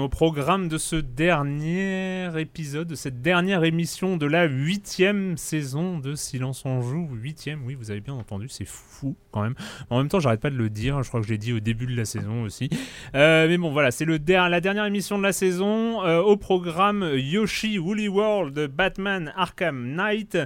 Au programme de ce dernier épisode, de cette dernière émission de la huitième saison de Silence on joue. Huitième, oui, vous avez bien entendu, c'est fou quand même. En même temps, j'arrête pas de le dire, je crois que je l'ai dit au début de la saison aussi. Euh, mais bon, voilà, c'est le la dernière émission de la saison. Euh, au programme Yoshi Woolly World, Batman Arkham Knight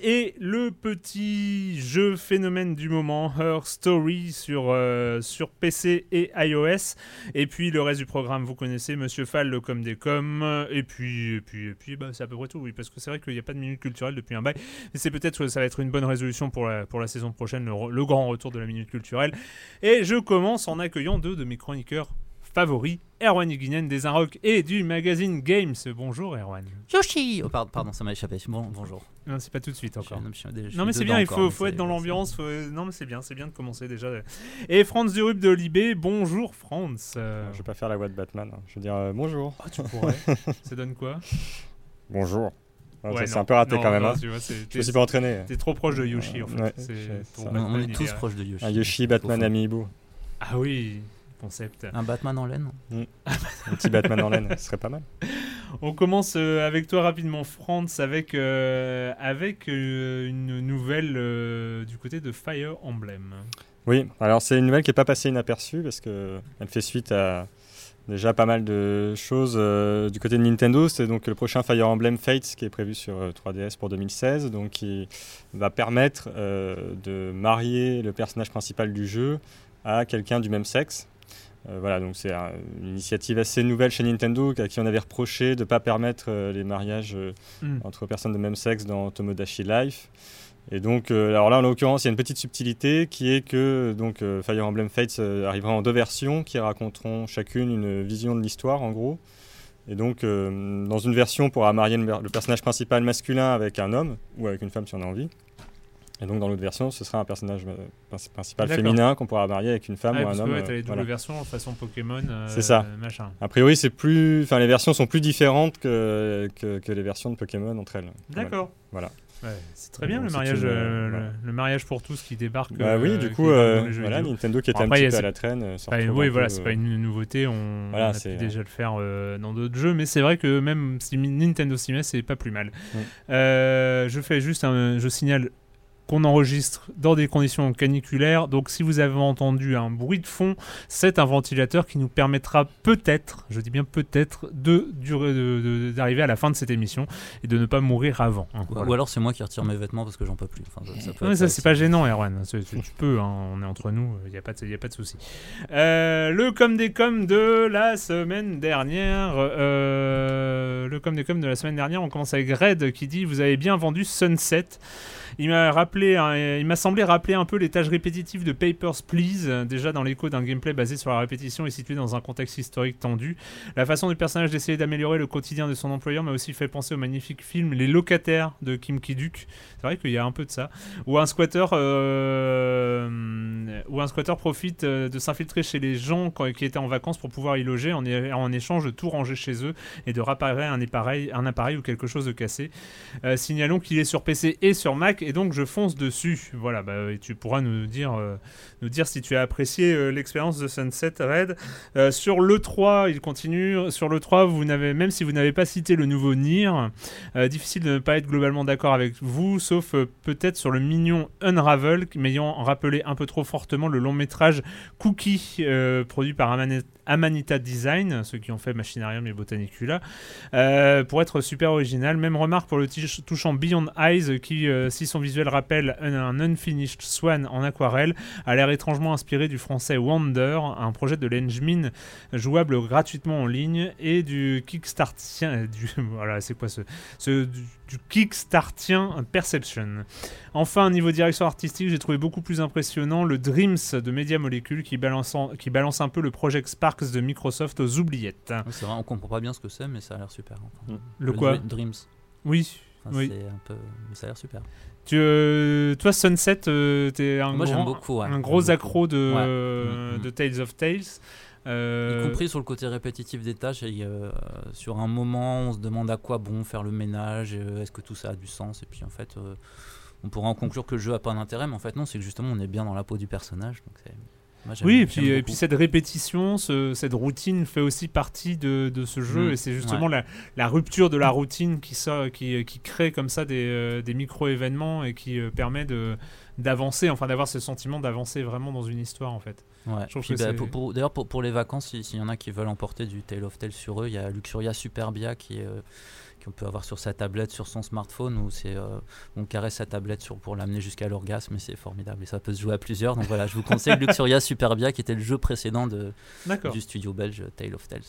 et le petit jeu phénomène du moment, Her Story sur, euh, sur PC et iOS. Et puis le reste du programme, vous connaissez Monsieur Fall comme des coms, et puis, et puis, et puis bah, c'est à peu près tout, oui, parce que c'est vrai qu'il n'y a pas de minute culturelle depuis un bail, mais c'est peut-être ça va être une bonne résolution pour la, pour la saison prochaine, le, grand retour de la minute culturelle. Et je commence en accueillant deux de mes chroniqueurs favoris, Erwan Higuinen des Inrock et du magazine Games. Bonjour Erwan. Yoshi oh, pardon, ça m'a échappé. Bon, bonjour. Non, c'est pas tout de suite encore. non, mais c'est bien, il faut, faut être dans l'ambiance. Non, mais c'est bien, c'est bien de commencer déjà. Et Franz Durup de Libé, bonjour Franz. Je vais pas faire la voix de Batman. Hein. Je veux dire euh, bonjour. Ah, tu pourrais. ça donne quoi? Bonjour. c'est un peu raté quand même. hein. je me suis pas entraîné. T'es trop proche de Yoshi en fait. on, est tous proches de Yoshi. Un Yoshi, Batman, Amiibo. Ah oui concept. Un Batman en laine mm. Un petit Batman en laine, ce serait pas mal. On commence euh, avec toi rapidement, Franz, avec, euh, avec euh, une nouvelle du côté de Fire Emblem. Oui, alors c'est une nouvelle qui n'est pas passée inaperçue parce qu'elle fait suite à déjà pas mal de choses du côté de Nintendo. C'est donc le prochain Fire Emblem Fates qui est prévu sur 3DS pour 2016, donc qui va permettre de marier le personnage principal du jeu à quelqu'un du même sexe. Euh, voilà, donc c'est une initiative assez nouvelle chez Nintendo à qui on avait reproché de ne pas permettre euh, les mariages euh, hmm. entre personnes de même sexe dans Tomodachi Life. Et donc, alors là, en l'occurrence, il y a une petite subtilité qui est que donc, Fire Emblem Fates arrivera en deux versions qui raconteront chacune une vision de l'histoire, en gros. Et donc, dans une version, on pourra marier le personnage principal masculin avec un homme ou avec une femme si on a envie. Et donc dans l'autre version, ce sera un personnage euh, principal féminin qu'on pourra marier avec une femme ah, ou un homme. Ouais, as les doubles versions façon Pokémon. Euh, c'est ça. Machin. A priori, c'est plus, enfin les versions sont plus différentes que, que, les versions de Pokémon entre elles. D'accord. Voilà. c'est très bien le mariage, euh, le, mariage pour tous qui débarque. Bah oui, du coup, voilà, Nintendo qui était un petit peu à la traîne. oui, voilà, c'est pas une nouveauté, on, voilà, a pu déjà le faire dans d'autres jeux, mais c'est vrai que même si Nintendo s'y met, c'est pas plus mal. je fais juste un, je signale qu'on enregistre dans des conditions caniculaires. Donc si vous avez entendu un bruit de fond, c'est un ventilateur qui nous permettra peut-être, je dis bien peut-être, de d'arriver à la fin de cette émission et de ne pas mourir avant. Hein. Ou alors c'est moi qui retire mes vêtements parce que j'en peux plus. ça, ça c'est pas gênant, Erwan. Tu peux, hein, on est entre nous, il n'y a pas de, y a pas de souci. Euh, le com des com de la semaine dernière. Euh, le com des com de la semaine dernière, on commence avec Red qui dit Vous avez bien vendu Sunset. Il m'a rappelé, il m'a semblé rappeler un peu les tâches répétitives de Papers, Please, euh, déjà dans l'écho d'un gameplay basé sur la répétition et situé dans un contexte historique tendu. La façon du personnage d'essayer d'améliorer le quotidien de son employeur m'a aussi fait penser au magnifique film Les Locataires de Kim Ki-duk. C'est vrai qu'il y a un peu de ça. Où un squatter, euh, où un squatter profite euh, de s'infiltrer chez les gens qui étaient en vacances pour pouvoir y loger en, échange de tout ranger chez eux et de réparer un appareil, un appareil ou quelque chose de cassé. signalons qu'il est sur PC et sur Mac et donc je fonce dessus. Voilà, bah, tu pourras nous dire, euh, nous dire si tu as apprécié euh, l'expérience de Sunset Red. Euh, sur le 3, il continue. Sur le 3, vous n'avez, même si vous n'avez pas cité le nouveau Nier, difficile de ne pas être globalement d'accord avec vous, sauf peut-être sur le mignon Unravel, m'ayant rappelé un peu trop fortement le long métrage Cookie, produit par Amanita Design, ceux qui ont fait Machinarium et Botanicula, pour être super original. Même remarque pour le touchant Beyond Eyes, qui, si son visuel rappelle un, Unfinished Swan en aquarelle, a l'air étrangement inspiré du français Wonder, un projet de l'Engmin jouable gratuitement en ligne, et du Kickstartien. Du, voilà, c'est quoi ce. ce du, Kickstartien Perception. Enfin, niveau direction artistique, j'ai trouvé beaucoup plus impressionnant le Dreams de Media Molecule qui balance, qui balance un peu le Project Sparks de Microsoft aux oubliettes. c'est vrai, on comprend pas bien ce que c'est, mais ça a l'air super. Le, quoi Dreams. Oui, oui. un peu... Mais ça a l'air super. Tu, euh, toi, Sunset, euh, t'es un, gros, beaucoup, un gros accro de, mm, mm. de Tales of Tales. Euh... Y compris sur le côté répétitif des tâches. Et, euh, sur un moment, on se demande à quoi bon faire le ménage, est-ce que tout ça a du sens. Et puis en fait, on pourrait en conclure que le jeu a pas d'intérêt, mais en fait non, c'est que justement on est bien dans la peau du personnage. Donc oui, et puis, et puis cette répétition, cette routine fait aussi partie de, de ce jeu, mm. et c'est justement la, la, rupture de la routine qui, qui, qui crée comme ça des, euh, des micro-événements et qui euh, permet de d'avancer, enfin d'avoir ce sentiment d'avancer vraiment dans une histoire en fait. Ouais. Bah, d'ailleurs pour, pour, les vacances, s'il y en a qui veulent emporter du Tale of Tale sur eux, il y a Luxuria Superbia qui est euh, qu'on peut avoir sur sa tablette, sur son smartphone, où c'est euh, on caresse sa tablette sur, pour l'amener jusqu'à l'orgasme, et c'est formidable. Et ça peut se jouer à plusieurs. Donc voilà, je vous conseille Luxuria Superbia, qui était le jeu précédent de, du studio belge Tale of Tales.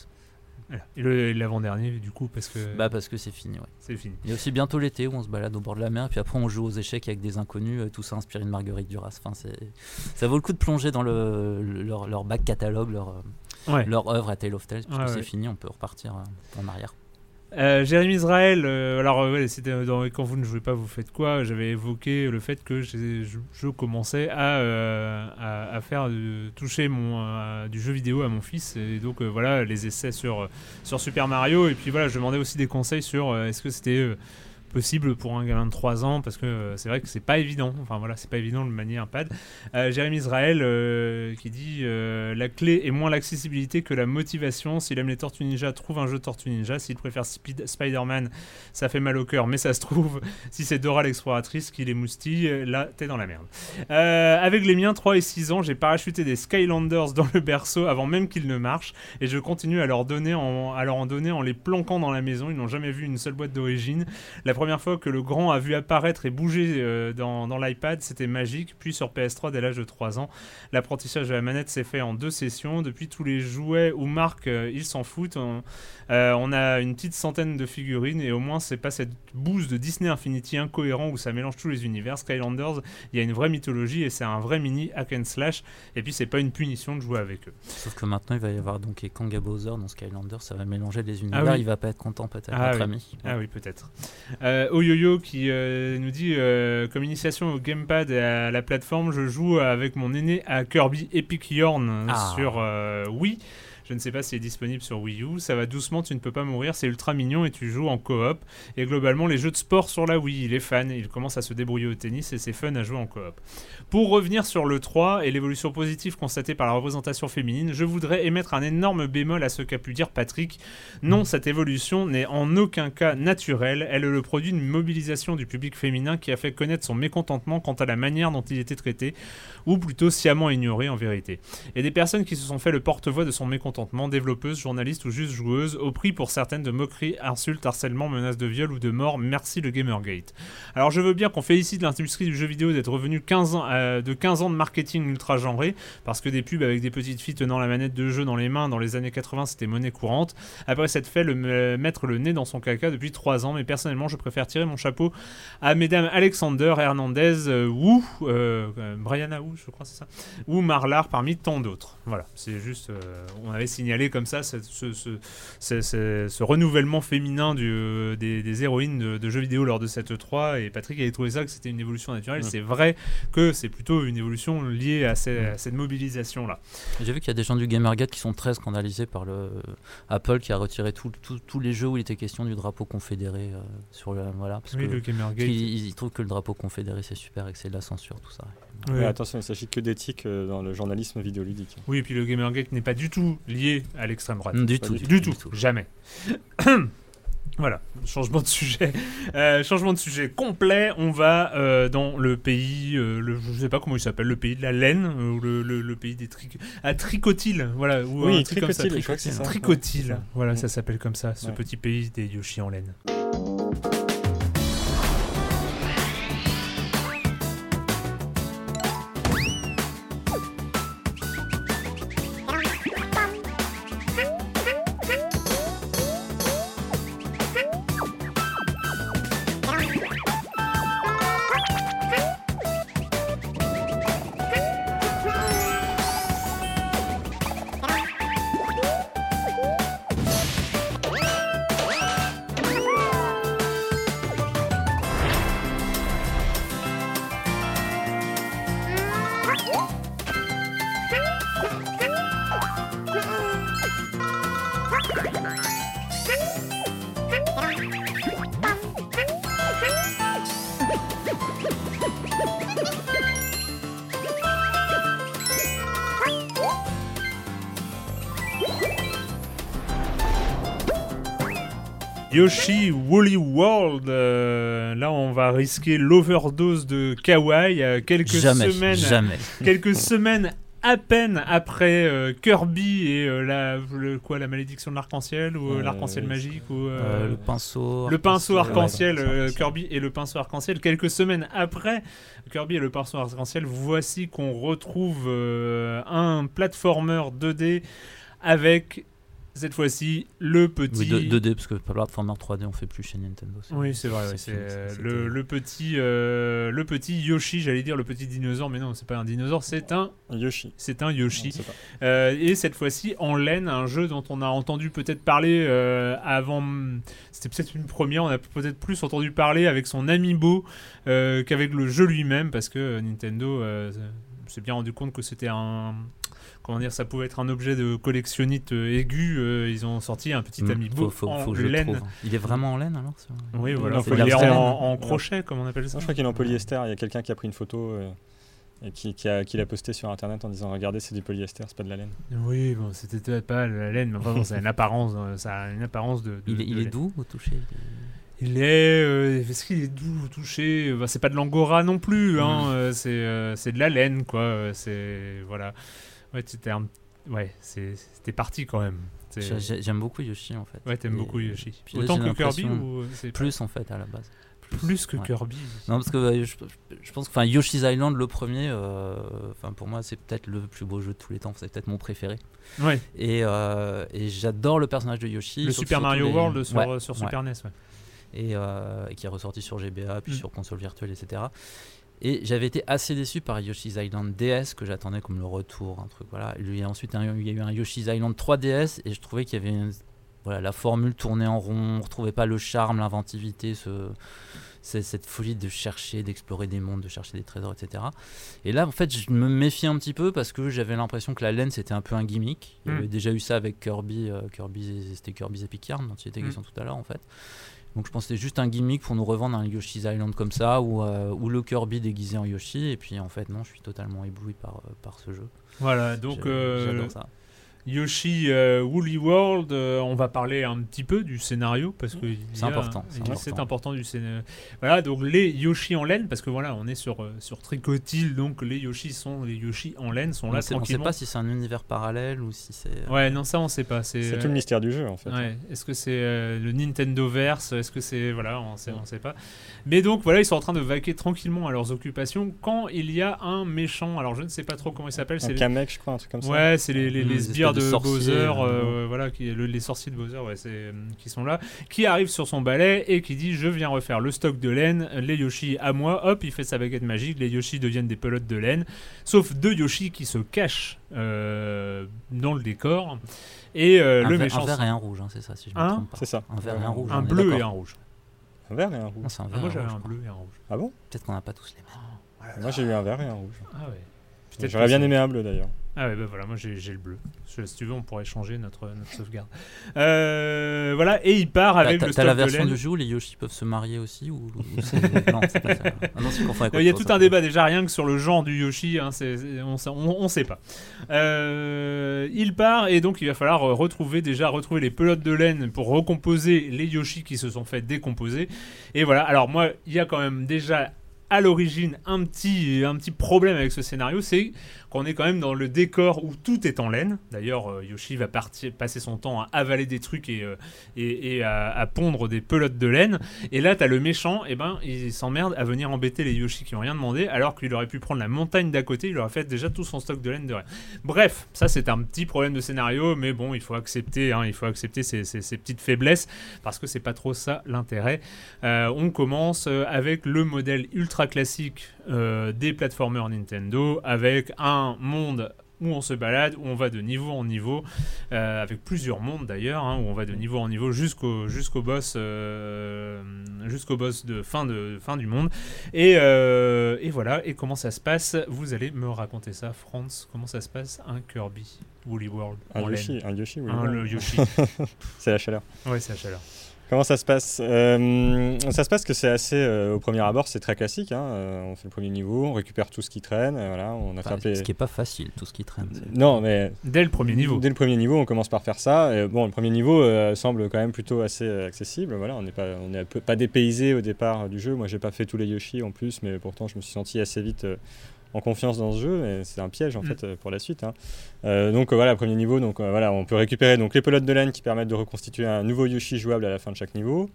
Et l'avant-dernier, du coup, parce que. Bah, parce que c'est fini, ouais. C'est fini. Il y a aussi bientôt l'été où on se balade au bord de la mer, puis après on joue aux échecs avec des inconnus, euh, tout ça inspiré de Marguerite Duras. Enfin, ça vaut le coup de plonger dans le, leur, leur back catalogue, leur, euh, leur œuvre à Tale of Tales, puisque c'est fini, on peut repartir en arrière. Euh, Jérémy Israël, euh, alors euh, c'était dans quand vous ne jouez pas, vous faites quoi? J'avais évoqué le fait que je, commençais à, faire toucher mon du jeu vidéo à mon fils. Et donc voilà les essais sur Super Mario. Et puis voilà je demandais aussi des conseils sur est-ce que c'était possible pour un gamin de 3 ans parce que euh, c'est vrai que c'est pas évident. Enfin voilà, c'est pas évident de manier un pad. Euh, Jérémy Israël euh, qui dit la clé est moins l'accessibilité que la motivation. S'il aime les Tortues Ninja, trouve un jeu Tortues Ninja. S'il préfère Spider-Man, ça fait mal au cœur, mais ça se trouve. Si c'est Dora l'exploratrice qui les moustille, là t'es dans la merde. avec les miens 3 et 6 ans, j'ai parachuté des Skylanders dans le berceau avant même qu'ils ne marchent et je continue à leur donner en, à leur en donner en les planquant dans la maison. Ils n'ont jamais vu une seule boîte d'origine. La première fois que le grand a vu apparaître et bouger euh, dans, dans l'iPad, c'était magique. Puis sur PS3, dès l'âge de 3 ans, l'apprentissage de la manette s'est fait en deux sessions. Depuis tous les jouets ou marques, euh, ils s'en foutent. On, euh, on, a une petite centaine de figurines et au moins, c'est pas cette bouse de Disney Infinity incohérent où ça mélange tous les univers. Skylanders, il y a une vraie mythologie et c'est un vrai mini hack and slash. Et puis, c'est pas une punition de jouer avec eux. Sauf que maintenant, il va y avoir donc Kanga Bowser dans Skylanders, ça va mélanger les univers. Ah il va pas être content, peut-être, ah notre ami. Ah oui, peut-être. Euh, Oyoyo qui euh, nous dit euh, comme initiation au gamepad et à la plateforme, je joue avec mon aîné à Kirby Epic Yarn ah. sur Wii. Je ne sais pas s'il est disponible sur Wii U. Ça va doucement, tu ne peux pas mourir. C'est ultra mignon et tu joues en coop. Et globalement, les jeux de sport sur la Wii, il est fan. Il commence à se débrouiller au tennis et c'est fun à jouer en coop. Pour revenir sur le 3 et l'évolution positive constatée par la représentation féminine, je voudrais émettre un énorme bémol à ce qu'a pu dire Patrick. Non, cette évolution n'est en aucun cas naturelle. Elle est le produit d'une mobilisation du public féminin qui a fait connaître son mécontentement quant à la manière dont il était traité, ou plutôt sciemment ignoré en vérité. Et des personnes qui se sont fait le porte-voix de son mécontentement, développeuses, journalistes ou juste joueuses, au prix pour certaines de moqueries, insultes, harcèlement, menaces de viol ou de mort. Merci le Gamergate. Alors je veux bien qu'on félicite l'industrie du jeu vidéo d'être revenu 15 ans, euh, de 15 ans de marketing ultra genré, parce que des pubs avec des petites filles tenant la manette de jeu dans les mains dans les années 80 c'était monnaie courante. Après cette fait le me- mettre le nez dans son caca depuis 3 ans, mais personnellement je préfère tirer mon chapeau à mesdames Alexander, Hernandez, euh, Wu, euh, euh, Brianna Wu, je crois c'est ça, ou Marlar parmi tant d'autres. Voilà, c'est juste, euh, on avait signalé comme ça ce, ce, ce- ce- ce- ce renouvellement féminin du, euh, des, des héroïnes de, de jeux vidéo lors de cette 3 et Patrick avait trouvé ça que c'était une évolution naturelle. C'est vrai que c'est plutôt une évolution liée à, ces- à cette mobilisation là. J'ai vu qu'il y a des gens du Gamergate qui sont très scandalisés par le Apple qui a retiré tous les jeux où il était question du drapeau confédéré euh, sur le voilà parce Oui, que le Gamergate. ils, ils trouvent que le drapeau confédéré c'est super et que c'est de la censure tout ça. Oui. Mais attention, il s'agit que d'éthique euh, dans le journalisme vidéoludique. Oui, et puis le Gamergate n'est pas du tout lié à l'extrême droite. Du pas tout, Du tout, jamais. Voilà, changement de sujet. Euh, changement de sujet complet. On va euh, dans le pays, euh, le, je sais pas comment il s'appelle, le pays de la laine euh, ou le, le- le pays des tric à Tricotile, voilà. Ou Oui, un truc comme ça. Ouais, c'est ça. voilà, Ouais. ça s'appelle comme ça, ce Ouais. petit pays des Yoshi en laine. Yoshi Woolly World, euh, là on va risquer l'overdose de kawaii euh, quelques jamais, semaines, jamais. quelques semaines à peine après euh, Kirby et euh, la le- quoi la malédiction de l'arc-en-ciel ou euh, l'arc-en-ciel magique ou le pinceau. le pinceau arc-en-ciel, ouais, Kirby et le pinceau arc-en-ciel. Quelques semaines après Kirby et le pinceau arc-en-ciel, voici qu'on retrouve un platformer 2D avec cette fois-ci le petit. Oui, 2- 2D parce que platformer 3D on fait plus chez Nintendo. Oui, c'est vrai. c'est le, le petit, euh, le petit Yoshi, j'allais dire le petit dinosaure, mais non, c'est pas un dinosaure, c'est un, Yoshi. c'est un On Yoshi. Euh, et cette fois-ci en laine, un jeu dont on a entendu peut-être parler euh, avant. C'était peut-être une première, on a peut-être plus entendu parler avec son amiibo euh, qu'avec le jeu lui-même, parce que Nintendo euh, s'est bien rendu compte que c'était un. Comment dire, ça pouvait être un objet de collectionnite euh, aigu. euh, ils ont sorti un petit Mm, amiibo faut, faut, en faut que je le laine. trouve. Il est vraiment en laine alors Oui, voilà. Non, il est en, crochet, comme on appelle ça. Non, je crois qu'il est en polyester. Il y a quelqu'un qui a pris une photo euh, et qui, qui a, qui l'a posté sur internet en disant Regardez, c'est du polyester, c'est pas de la laine. Oui, bon, c'était peut-être pas la laine, mais enfin, bon, ça a une apparence, ça a une apparence de. de- Il est, de il est laine. doux au toucher Il est. euh, Est-ce qu'il est doux au toucher? Bah, C'est pas de l'angora non plus, hein, Mm. euh, c'est euh, c'est de la laine, quoi. C'est. Voilà. Ouais, c'était un- Ouais, c'était parti quand même. J'aime beaucoup Yoshi en fait. Ouais, t'aimes beaucoup Yoshi. puis Autant que Kirby ou euh, Plus en fait à la base. plus que ouais. Kirby Non, parce que je, je pense que enfin, Yoshi's Island, le premier, euh, pour moi, c'est peut-être le plus beau jeu de tous les temps. C'est peut-être mon préféré. Ouais, Et, euh, et j'adore le personnage de Yoshi. le Super Mario les- World sur, Ouais, sur ouais. Super NES, ouais. Et, euh, et qui est ressorti sur GBA, puis Mm. sur console virtuelle, etc. Et j'avais été assez déçu par Yoshi's Island DS que j'attendais comme le retour, un truc voilà. Il y a ensuite il y a eu un Yoshi's Island 3DS et je trouvais qu'il y avait une voilà, la formule tournait en rond, on retrouvait pas le charme, l'inventivité, ce, cette folie de chercher, d'explorer des mondes, de chercher des trésors, etc. Et là, en fait, je me méfiais un petit peu parce que j'avais l'impression que la laine c'était un peu un gimmick. Il y Mm. avait déjà eu ça avec Kirby, euh, Kirby c'était Kirby's Epic Yarn dont il était Mm. question tout à l'heure en fait. Donc je pense que c'était juste un gimmick pour nous revendre un Yoshi's Island comme ça ou, euh, ou le Kirby déguisé en Yoshi. Et puis en fait, non, je suis totalement ébloui par, euh, par ce jeu. Voilà, donc euh, ça. Yoshi euh, Woolly World, euh, on va parler un petit peu du scénario parce que C'est important, c'est important. Du scénario. Voilà, donc les Yoshi en laine parce que voilà, on est sur euh, sur Tricotil, donc les Yoshi sont les Yoshi en laine sont On là sait, on sait tranquillement. pas si c'est un univers parallèle ou si c'est. euh, Ouais, non ça on sait pas. C'est euh, tout le mystère du jeu en fait. Ouais. Est-ce que c'est euh, le Nintendo Verse Est-ce que c'est voilà, on sait, on sait pas. Mais donc voilà, ils sont en train de vaquer tranquillement à leurs occupations quand il y a un méchant. Alors je ne sais pas trop comment il s'appelle. Un C'est Kamek, je crois, un truc comme ça. Ouais, c'est les, les, Mmh, les des sbires de, de sorciers, Bowser, euh, euh, voilà, qui, le- les sorciers de Bowser, ouais, c'est, euh, qui sont là, qui arrive sur son balai et qui dit Je viens refaire le stock de laine, les Yoshi à moi. Hop, il fait sa baguette magique, les Yoshi deviennent des pelotes de laine, sauf deux Yoshi qui se cachent euh, dans le décor. Et euh, un, le ver- méchant. un vert et un rouge, hein, c'est ça, si je me Hein trompe pas. C'est ça. Un vert et un rouge. un bleu et un rouge. Un vert et un rouge. Non, c'est un Ah, vert moi j'avais un bleu et un rouge. Ah bon? Peut-être qu'on n'a pas tous les mêmes. Moi j'ai eu un vert et un rouge. Ah ouais. J'aurais bien aimé un bleu d'ailleurs. Ah ouais, bah voilà, moi j'ai le bleu. Si tu veux, on pourrait changer notre, notre sauvegarde. Euh, voilà, et il part avec le t'as la version du jeu où les Yoshi peuvent se marier aussi ou, Non, c'est pas ça. Ah non, avec Il y a tout un débat déjà rien que sur le genre du Yoshi, hein, on, on, on sait pas. Euh, il part et donc il va falloir euh, retrouver déjà retrouver les pelotes de laine pour recomposer les Yoshi qui se sont fait décomposer. Et voilà. Alors moi, il y a quand même déjà à l'origine un petit un petit problème avec ce scénario, c'est qu'on est quand même dans le décor où tout est en laine. D'ailleurs, euh, Yoshi va passer son temps à avaler des trucs et, euh, à, pondre des pelotes de laine. Et là, t'as le méchant, et ben, il s'emmerde à venir embêter les Yoshi qui ont rien demandé, alors qu'il aurait pu prendre la montagne d'à côté, il aurait fait déjà tout son stock de laine de rien. Bref, ça c'est un petit problème de scénario, mais bon, il faut accepter, hein, il faut accepter ces, petites faiblesses, parce que c'est pas trop ça l'intérêt. Euh, on commence avec le modèle ultra classique euh, des platformers Nintendo, avec un monde où on se balade, où on va de niveau en niveau, euh, avec plusieurs mondes d'ailleurs, hein, où on va de niveau en niveau jusqu'au jusqu'au boss, euh, jusqu'au boss de fin de fin du monde. Et, euh, et voilà. Et comment ça se passe? Vous allez me raconter ça, Franz. Comment ça se passe un Kirby Woolly World Un Yoshi, un Yoshi, oui. Un, oui. le Yoshi. C'est la chaleur. ouais, c'est la chaleur. Comment ça se passe? Euh, Ça se passe que c'est assez, euh, au premier abord, c'est très classique. hein. Euh, on fait le premier niveau, on récupère tout ce qui traîne. voilà, on Enfin, attrape les- Ce qui est pas facile, tout ce qui traîne. Non, mais Dès le premier niveau. Dès le premier niveau, on commence par faire ça. Et bon, le premier niveau euh, semble quand même plutôt assez accessible. Voilà, on n'est pas, on est pas dépaysé au départ du jeu. Moi, j'ai pas fait tous les Yoshi en plus, mais pourtant, je me suis senti assez vite euh, en confiance dans ce jeu. Et c'est un piège en Mm. fait euh, pour la suite. hein. Euh, donc euh, voilà, premier niveau. Donc voilà, on peut récupérer donc les pelotes de laine qui permettent de reconstituer un nouveau Yoshi jouable à la fin de chaque niveau.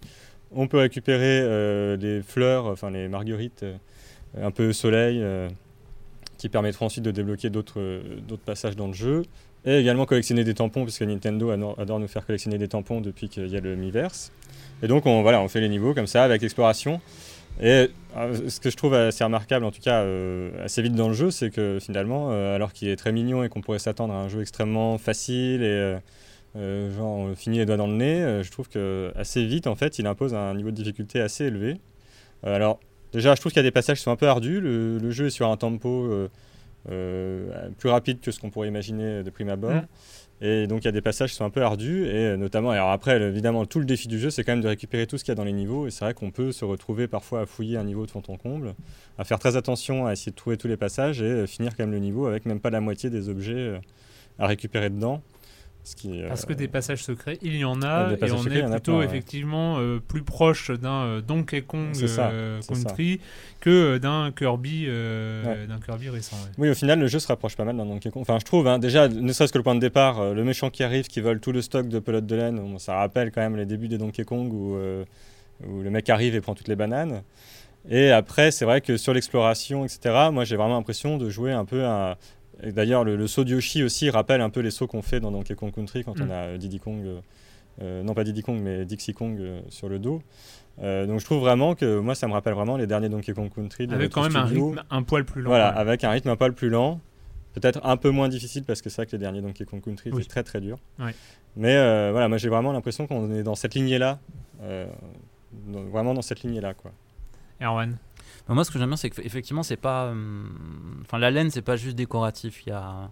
On peut récupérer des fleurs, enfin les marguerites, un peu soleil. qui permettront ensuite de débloquer d'autres passages dans le jeu. Et également collectionner des tampons, puisque Nintendo adore, adore nous faire collectionner des tampons depuis qu'il y a le Miiverse. Et donc, on, voilà, on fait les niveaux comme ça, avec l'exploration. Et euh, ce que je trouve assez remarquable, en tout cas euh, assez vite dans le jeu, c'est que finalement, euh, alors qu'il est très mignon et qu'on pourrait s'attendre à un jeu extrêmement facile et genre on finit les doigts dans le nez, je trouve que assez vite, en fait, il impose un niveau de difficulté assez élevé. Alors, déjà, je trouve qu'il y a des passages qui sont un peu ardus. Le, jeu est sur un tempo plus rapide que ce qu'on pourrait imaginer de prime abord. Mm. Et donc il y a des passages qui sont un peu ardus et euh, notamment alors après évidemment tout le défi du jeu c'est quand même de récupérer tout ce qu'il y a dans les niveaux et c'est vrai qu'on peut se retrouver parfois à fouiller un niveau de fond en comble, à faire très attention à essayer de trouver tous les passages et euh, finir quand même le niveau avec même pas la moitié des objets euh, à récupérer dedans. Ce qui, euh, Parce que des passages secrets, il y en a, des et on secrets, est plutôt plein, effectivement euh, plus proche d'un euh, Donkey Kong ça. Country que d'un Kirby, Ouais. d'un Kirby récent. ouais. Oui, au final, le jeu se rapproche pas mal d'un Donkey Kong. Enfin, je trouve, hein, déjà, ne serait-ce que le point de départ, le méchant qui arrive, qui vole tout le stock de pelotes de laine, bon, ça rappelle quand même les débuts des Donkey Kong où, où le mec arrive et prend toutes les bananes. Et après, c'est vrai que sur l'exploration, etc., moi j'ai vraiment l'impression de jouer un peu à. D'ailleurs, le, le saut de Yoshi aussi rappelle un peu les sauts qu'on fait dans Donkey Kong Country quand Mm. on a euh, Diddy Kong, euh, euh, non pas Diddy Kong, mais Dixie Kong euh, sur le dos. Euh, donc je trouve vraiment que moi ça me rappelle vraiment les derniers Donkey Kong Country. de Avec quand même un rythme un poil plus lent. Voilà, ouais. avec un rythme un poil plus lent. Peut-être un peu moins difficile parce que c'est vrai que les derniers Donkey Kong Country Oui. étaient très très durs. Ouais. Mais voilà, moi j'ai vraiment l'impression qu'on est dans cette lignée-là. vraiment dans cette lignée-là. Quoi. Erwan? Moi, ce que j'aime bien, c'est qu'effectivement, c'est pas. hum, Enfin, la laine, c'est pas juste décoratif. Il y a.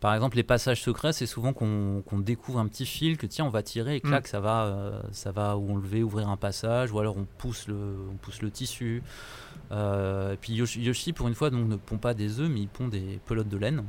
Par exemple, les passages secrets, c'est souvent qu'on découvre un petit fil que tiens, on va tirer et clac, ça va, euh, ça va ou enlever, ouvrir un passage, ou alors on pousse le, on pousse le tissu. Euh, et puis Yoshi, Yoshi, pour une fois, donc, ne pond pas des œufs, mais il pond des pelotes de laine.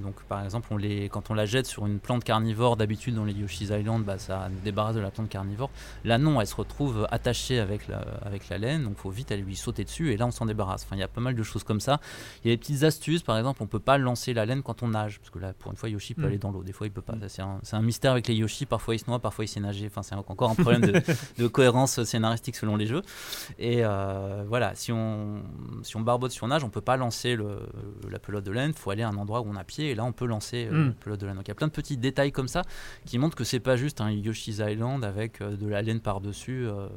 Donc, par exemple, on les, quand on la jette sur une plante carnivore, d'habitude dans les Yoshi's Island, bah, ça nous débarrasse de la plante carnivore. Là, non, elle se retrouve attachée avec la, avec la laine, donc il faut vite aller lui sauter dessus, et là, on s'en débarrasse. Enfin, il y a pas mal de choses comme ça. Il y a des petites astuces, par exemple, on peut pas lancer la laine quand on nage, parce que là, pour une fois, Yoshi peut Mm. aller dans l'eau, des fois, il peut pas. C'est un, mystère avec les Yoshi, parfois il se noie, parfois il sait nager. Enfin, c'est encore un problème de, de cohérence scénaristique selon les jeux. Et euh, voilà, si on, si on barbote sur nage, on peut pas lancer le, la pelote de laine, il faut aller à un endroit où on a pied, et là, on peut lancer euh, Mm. la pelote de laine. Donc il y a plein de petits détails comme ça qui montrent que c'est pas juste un Yoshi's Island avec euh, de la laine par-dessus. euh,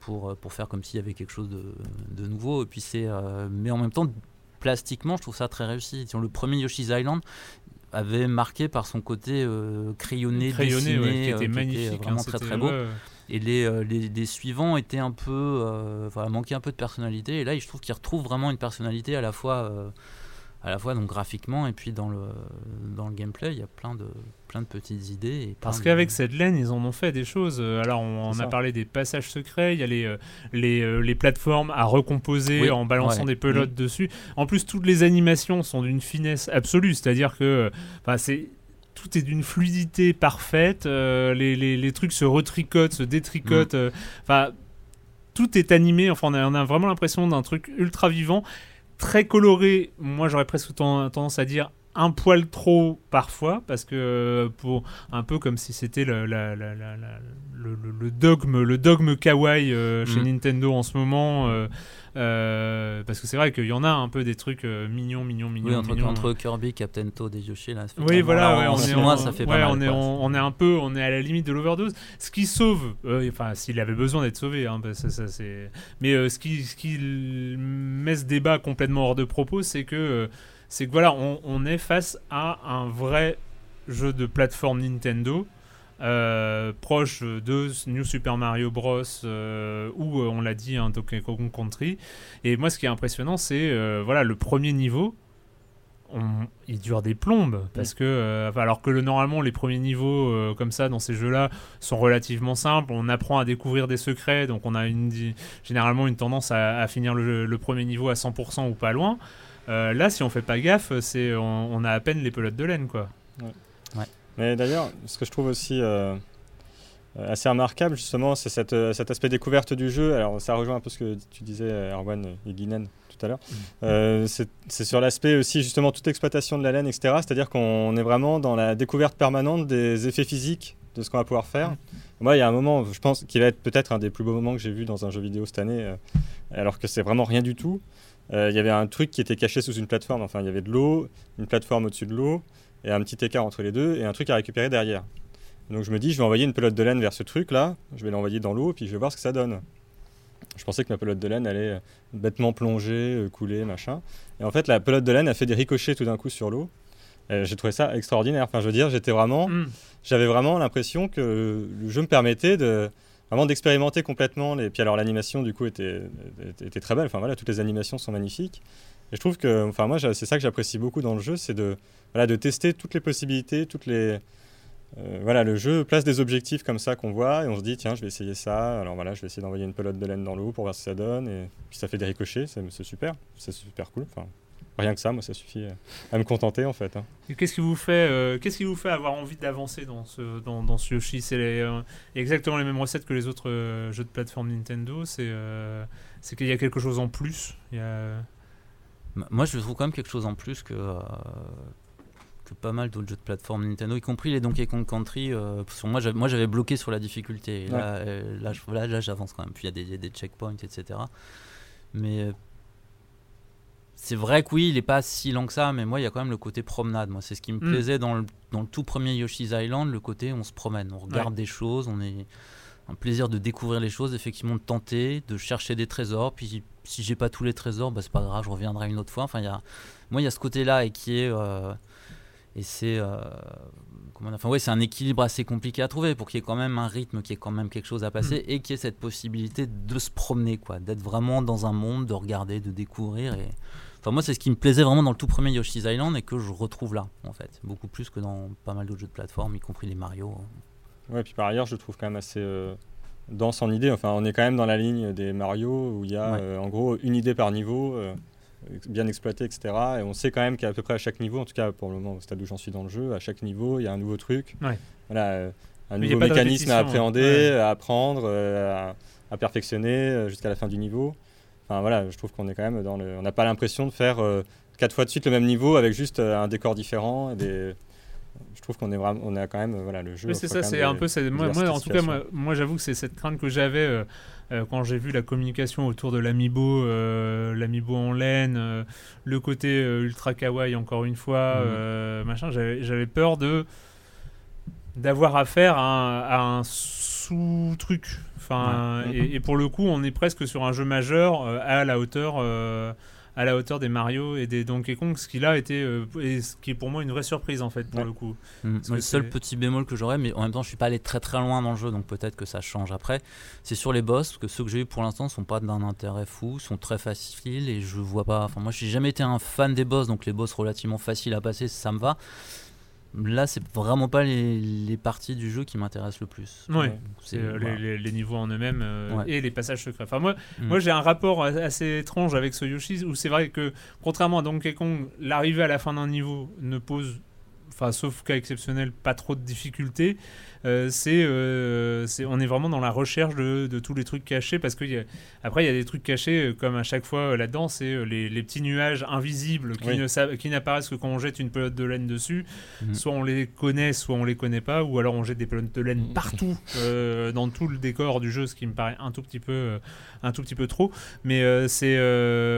pour, pour faire comme s'il y avait quelque chose de, de nouveau. Et puis c'est, mais en même temps, plastiquement, je trouve ça très réussi. Le premier Yoshi's Island avait marqué par son côté euh, crayonné, Crayonné, dessiné, ouais, qui euh, était qui magnifique. était vraiment hein, très très beau. Et les, les, les suivants étaient un peu, euh, voilà, manquaient un peu de personnalité. Et là, je trouve qu'ils retrouvent vraiment une personnalité à la fois, à la fois donc graphiquement et puis dans le dans le gameplay. Il y a plein de plein de petites idées. Et Parce de- qu'avec cette laine, ils en ont fait des choses. Euh, Alors, on, a parlé des passages secrets, il y a les, euh, les, euh, les plateformes à recomposer Oui, en balançant ouais. des pelotes dessus. En plus, toutes les animations sont d'une finesse absolue, c'est-à-dire que enfin, c'est tout est d'une fluidité parfaite, euh, les, les, les trucs se retricotent, se détricotent, euh, enfin tout est animé, enfin on a, on a vraiment l'impression d'un truc ultra vivant, très coloré, moi j'aurais presque ten- tendance à dire un poil trop parfois, parce que euh, pour un peu comme si c'était le dogme, le dogme kawaii euh, chez Mm. Nintendo en ce moment. euh, euh, parce que c'est vrai qu'il y en a un peu des trucs euh, mignons, mignons, mignons. Oui, entre, mignons. entre Kirby, Captain Toad et Yoshi, là. ça fait Oui, voilà, ouais, on, est, mois, en- ça fait ouais, mal. on est, on est un peu, on est à la limite de l'overdose. Ce qui sauve, euh, enfin, s'il avait besoin d'être sauvé, hein, ça, ça, c'est. Mais euh, ce qui, ce qui met ce débat complètement hors de propos, c'est que, c'est que voilà, on, on est face à un vrai jeu de plateforme Nintendo. Euh, proche de New Super Mario Bros euh, ou euh, on l'a dit un Donkey Kong Country et moi ce qui est impressionnant c'est euh, voilà le premier niveau on- il dure des plombes parce que alors que le, normalement les premiers niveaux comme ça dans ces jeux-là sont relativement simples, on apprend à découvrir des secrets, donc on a une, généralement une tendance à, à finir le, le premier niveau à 100% ou pas loin. Là, si on fait pas gaffe, c'est on, on a à peine les pelotes de laine quoi. Mais d'ailleurs, ce que je trouve aussi euh, assez remarquable, justement, c'est euh, cet aspect découverte du jeu. Alors, ça rejoint un peu ce que tu disais, Erwan et Guinen, tout à l'heure. Euh, c'est sur l'aspect aussi, justement, toute exploitation de la laine, etc. C'est-à-dire qu'on est vraiment dans la découverte permanente des effets physiques de ce qu'on va pouvoir faire. Moi, il y a un moment, je pense, qui va être peut-être un des plus beaux moments que j'ai vu dans un jeu vidéo cette année, euh, alors que c'est vraiment rien du tout. Il y avait un truc qui était caché sous une plateforme. Enfin, il y avait de l'eau, une plateforme au-dessus de l'eau, et un petit écart entre les deux, et un truc à récupérer derrière. Donc je me dis, je vais envoyer une pelote de laine vers ce truc-là, je vais l'envoyer dans l'eau, puis je vais voir ce que ça donne. Je pensais que ma pelote de laine allait euh, bêtement plonger, euh, couler, machin. Et en fait, la pelote de laine a fait des ricochets tout d'un coup sur l'eau. Euh, J'ai trouvé ça extraordinaire. Enfin, je veux dire, j'étais vraiment, Mm. j'avais vraiment l'impression que le jeu me permettait de vraiment d'expérimenter complètement. Les... Puis alors l'animation du coup était, était, était très belle. Enfin voilà, toutes les animations sont magnifiques. Et je trouve que, enfin moi, c'est ça que j'apprécie beaucoup dans le jeu, c'est de voilà de tester toutes les possibilités, toutes les euh, voilà, le jeu place des objectifs comme ça qu'on voit et on se dit tiens je vais essayer ça. Alors voilà, je vais essayer d'envoyer une pelote de laine dans l'eau pour voir ce que ça donne et puis ça fait des ricochets, c'est super, c'est super cool. Enfin rien que ça, moi ça suffit à me contenter en fait. hein. Qu'est-ce qui vous fait, euh, qu'est-ce qui vous fait avoir envie d'avancer dans ce, dans, Yoshi? C'est euh, exactement les mêmes recettes que les autres jeux de plateforme Nintendo. C'est, c'est qu'il y a quelque chose en plus. Moi, je trouve quand même quelque chose en plus que, euh, que pas mal d'autres jeux de plateforme Nintendo, y compris les Donkey Kong Country. euh, que moi, j'avais, moi, j'avais bloqué sur la difficulté. Et là, euh, là, je- là, là, j'avance quand même. Puis il y a des, checkpoints, etc. Mais c'est vrai que oui, il est pas si lent que ça, mais moi, il y a quand même le côté promenade. Moi, c'est ce qui me Mm. plaisait dans le, dans le tout premier Yoshi's Island, le côté on se promène, on regarde des choses, on est un plaisir de découvrir les choses, effectivement de tenter, de chercher des trésors. Puis si j'ai pas tous les trésors, bah, c'est pas grave, je reviendrai une autre fois. Enfin, y a, moi, il y a ce côté-là et qui est euh, et c'est euh, comment, enfin ouais, c'est un équilibre assez compliqué à trouver pour qu'il y ait quand même un rythme, qui ait quand même quelque chose à passer Mm. et qu'il y ait cette possibilité de se promener, quoi, d'être vraiment dans un monde, de regarder, de découvrir et Enfin, moi, c'est ce qui me plaisait vraiment dans le tout premier Yoshi's Island et que je retrouve là, en fait. Beaucoup plus que dans pas mal d'autres jeux de plateforme, y compris les Mario. Ouais, puis par ailleurs, je le trouve quand même assez euh, dense en idées. Enfin, on est quand même dans la ligne des Mario où il y a Ouais. euh, en gros une idée par niveau, euh, bien exploitée, etc. Et on sait quand même qu'à peu près à chaque niveau, en tout cas pour le moment au stade où j'en suis dans le jeu, à chaque niveau, il y a un nouveau truc. Ouais. Voilà, un nouveau mécanisme à répétition, appréhender, ouais. à apprendre, à, à perfectionner jusqu'à la fin du niveau. Enfin voilà, je trouve qu'on est quand même dans le. On n'a pas l'impression de faire quatre fois de suite le même niveau avec juste un décor différent et des. Je trouve qu'on est vraiment, on a quand même voilà le jeu. Oui, c'est ça, c'est un peu. Moi, moi, en tout cas, moi, j'avoue que c'est cette crainte que j'avais euh, euh, quand j'ai vu la communication autour de l'amiibo, euh, l'amiibo en laine, euh, le côté ultra kawaii, encore une fois, euh, machin. J'avais peur de d'avoir affaire à un, sous-truc. Enfin, Ouais. et, et pour le coup, on est presque sur un jeu majeur à la hauteur. À la hauteur des Mario et des Donkey Kong, ce qui là était euh, et ce qui est pour moi une vraie surprise en fait pour Ouais. le coup. Mm. Que le seul petit bémol que j'aurais, mais en même temps, je suis pas allé très très loin dans le jeu, donc peut-être que ça change après. C'est sur les boss, parce que ceux que j'ai eu pour l'instant sont pas d'un intérêt fou, sont très faciles et je vois pas. Enfin, moi, je n'ai jamais été un fan des boss, donc les boss relativement faciles à passer, ça me va. Là, c'est vraiment pas les, les parties du jeu qui m'intéressent le plus. Ouais. Donc, C'est euh, voilà. les, les- les niveaux en eux-mêmes euh, Ouais. et les passages secrets. Enfin, moi, Mm. moi j'ai un rapport assez étrange avec ce Yoshi où c'est vrai que, contrairement à Donkey Kong, l'arrivée à la fin d'un niveau ne pose, enfin, sauf cas exceptionnel, pas trop de difficultés. Euh, c'est, euh, c'est, on est vraiment dans la recherche de, de tous les trucs cachés parce que y a- après il y a des trucs cachés euh, comme à chaque fois là-dedans, c'est les, les petits nuages invisibles qui, Oui. ne qui n'apparaissent que quand on jette une pelote de laine dessus. Mhm. Soit on les connaît, soit on les connaît pas, ou alors on jette des pelotes de laine Mhm. partout euh, dans tout le décor du jeu, ce qui me paraît un tout petit peu, un tout petit peu trop. Mais c'est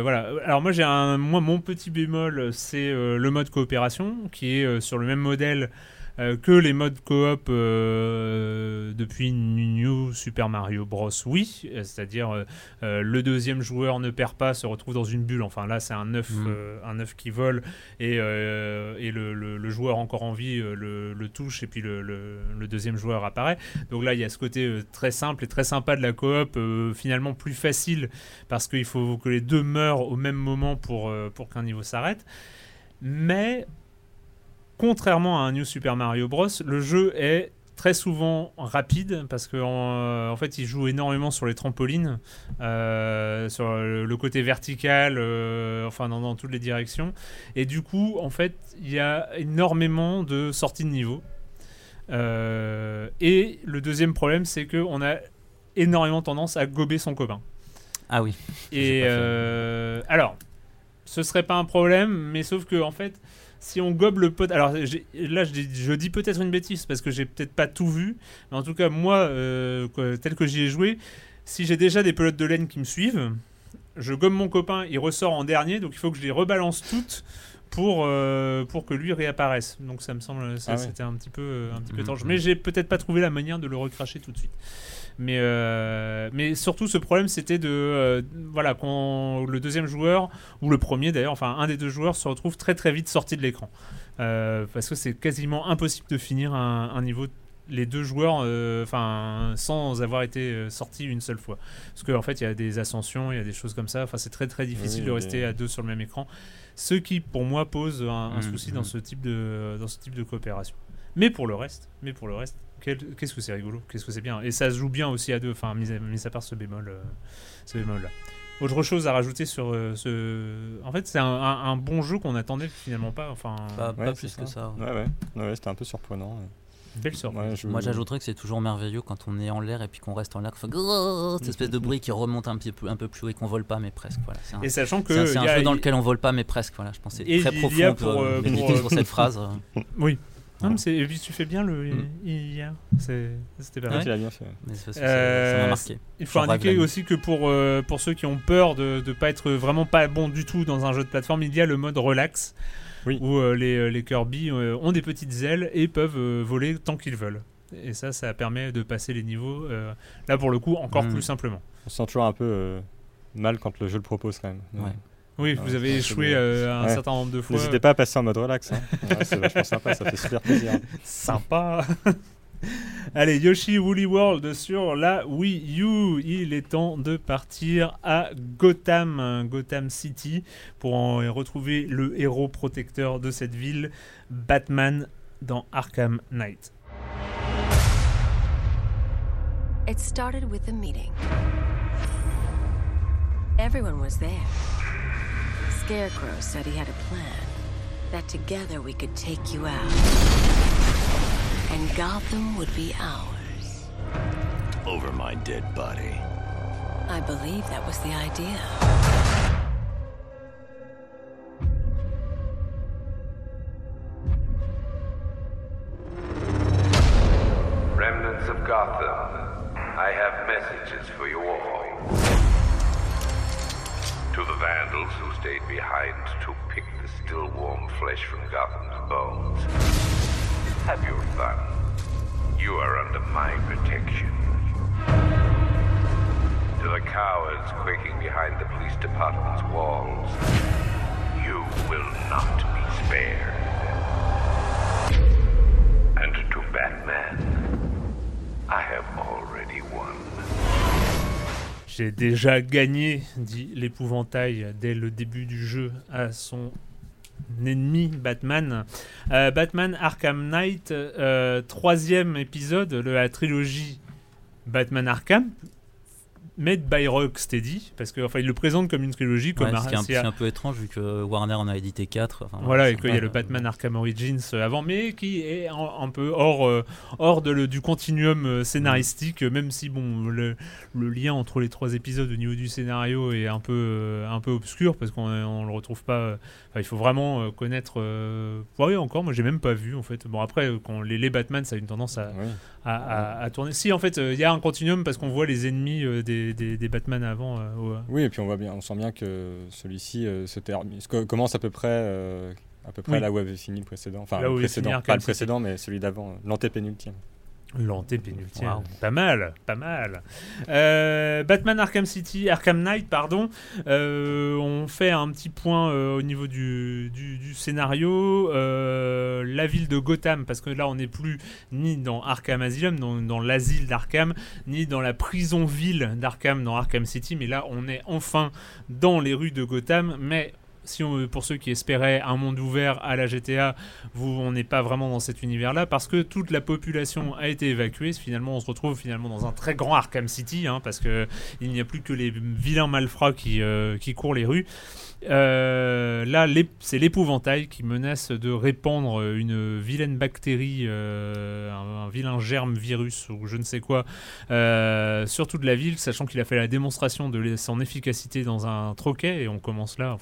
voilà. Alors moi j'ai un, moi mon petit bémol, c'est le mode coopération qui est sur le même modèle. euh, que les modes coop euh, depuis New Super Mario Bros. Oui, euh, c'est-à-dire euh, le deuxième joueur ne perd pas, se retrouve dans une bulle. Enfin là, c'est un œuf, euh, un œuf qui vole et, et le, le- le joueur encore en vie le, le touche et puis le, deuxième joueur apparaît. Donc là, il y a ce côté très simple et très sympa de la coop, finalement plus facile parce qu'il faut que les deux meurent au même moment pour, pour qu'un niveau s'arrête. Mais contrairement à un New Super Mario Bros, le jeu est très souvent rapide parce qu'en en, fait il joue énormément sur les trampolines, euh, sur le, le côté vertical, euh, enfin dans, dans toutes les directions. Et du coup, en fait, il y a énormément de sorties de niveau. Euh, et le deuxième problème, c'est qu'on a énormément tendance à gober son copain. Ah oui. Et euh, alors, ce serait pas un problème, mais sauf que en fait, si on gobe le pote, alors là je dis, peut-être une bêtise parce que j'ai peut-être pas tout vu, mais en tout cas moi, euh, tel que j'y ai joué, si j'ai déjà des pelotes de laine qui me suivent, je gomme mon copain, il ressort en dernier, donc il faut que je les rebalance toutes. Pour, euh, pour que lui réapparaisse. Donc ça me semble, ça, Ah ouais. c'était un petit peu, un petit peu Mhm. Mais j'ai peut-être pas trouvé la manière de le recracher tout de suite. Mais, euh, mais surtout, ce problème, c'était de. euh, voilà, quand le deuxième joueur, ou le premier d'ailleurs, enfin un des deux joueurs, se retrouve très très vite sorti de l'écran. Euh, parce que c'est quasiment impossible de finir un, un niveau. Les deux joueurs, euh, enfin, sans avoir été euh, sortis une seule fois. Parce qu'en fait, il y a des ascensions, il y a des choses comme ça. Enfin, c'est très très difficile Oui, de rester à deux sur le même écran. Ce qui, pour moi, pose un, un Mhm, souci dans mhm. ce type de dans ce type de coopération. Mais pour le reste, mais pour le reste, qu'est-ce que c'est rigolo, qu'est-ce que c'est bien. Et ça se joue bien aussi à deux, enfin, mis à, mis à part ce bémol, euh, ce bémol-là. Autre chose à rajouter sur euh, ce. En fait, c'est un, un- un bon jeu qu'on attendait finalement pas. Enfin, Pas, Ouais, pas plus que ça. Ouais, ouais, ouais, ouais, c'était un peu surprenant. Belle surprise. Ouais, je- Moi j'ajouterais que c'est toujours merveilleux quand on est en l'air et puis qu'on reste en l'air, qu'on fait grrrr, cette espèce de bruit qui remonte un petit peu, un peu plus haut et qu'on vole pas mais presque. Voilà. C'est un, Et sachant que. c'est un- il y a- jeu dans lequel on vole pas mais presque. Voilà. Je pense c'est très profond. pour, euh, méditer pour, euh, sur cette phrase. Oui. Non, Ouais. mais et puis tu fais bien le Mm. hier. C'est- C'était pas Ouais, mal. tu l'as bien fait. Mais c'est parce que Euh, ça ça m'a marqué. Il faut indiquer aussi que pour, euh, pour ceux qui ont peur de ne pas être vraiment pas bon du tout dans un jeu de plateforme, il y a le mode relax Oui. où euh, les, les Kirby euh, ont des petites ailes et peuvent euh, voler tant qu'ils veulent. et ça, ça permet de passer les niveaux, euh, là pour le coup, encore Mm. plus simplement. On se sent toujours un peu euh, mal quand le jeu le propose quand même. Ouais. Oui, vous avez échoué euh, un Ouais. certain nombre de fois. N'hésitez pas à passer en mode relax. hein. Ouais, c'est vachement sympa, ça fait super plaisir. Sympa. Allez, Yoshi Woolly World sur la Wii U. Il est temps de partir à Gotham, Gotham City, pour retrouver le héros protecteur de cette ville, Batman, dans Arkham Knight. It started with a meeting. Everyone was there. Scarecrow said he had a plan. That together we could take you out. And Gotham would be ours. over my dead body. I believe that was the idea. Cowards quaking behind the police department's walls. You will not be spared. And to Batman, I have already won. J'ai déjà gagné, dit l'épouvantail dès le début du jeu à son ennemi Batman. Euh, Batman Arkham Knight, euh, troisième épisode de la trilogie Batman Arkham, made by Rocksteady, parce que enfin il le présente comme une trilogie, comme Ouais, ce qui est un, Ar- c'est un peu étrange vu que Warner en a édité 4. voilà, et qu'il y a le Batman Arkham Origins euh, avant, mais qui est un, un peu hors, euh, hors de le- du continuum euh, scénaristique, même si bon, le, le lien entre les trois épisodes au niveau du scénario est un peu, euh, un peu obscur, parce qu'on on le retrouve pas. enfin, il faut vraiment connaître. Euh, ouais, encore, moi j'ai même pas vu en fait. Bon, après, quand les, les Batman, ça a une tendance à, Oui. à, à- à tourner. Si, en fait, il y a un continuum parce qu'on voit les ennemis euh, des, des, des Batman avant. euh, au- Oui, et puis on voit bien, on sent bien que celui-ci euh, se termine, commence à peu près, euh, à peu près Oui. là où avait fini le précédent. Enfin, Là le précédent, pas le précédent, mais celui d'avant, l'antépénultime. L'antépénultième. Wow. Pas mal, pas mal. Euh, Batman Arkham City, Arkham Knight, pardon. Euh, on fait un petit point euh, au niveau du, du- du scénario. La ville de Gotham, parce que là on n'est plus ni dans Arkham Asylum, dans, dans l'asile d'Arkham, ni dans la prison-ville d'Arkham dans Arkham City, mais là on est enfin dans les rues de Gotham, mais si on, pour ceux qui espéraient un monde ouvert à la GTA, vous, on n'est pas vraiment dans cet univers-là parce que toute la population a été évacuée. Finalement, on se retrouve finalement dans un très grand Arkham City hein, parce que il n'y a plus que les vilains malfrats qui, euh, qui courent les rues. Euh, là, c'est l'épouvantail qui menace de répandre une vilaine bactérie, euh, un, vilain germe virus ou je ne sais quoi, sur toute la ville, sachant qu'il a fait la démonstration de son efficacité dans un troquet, et on commence là,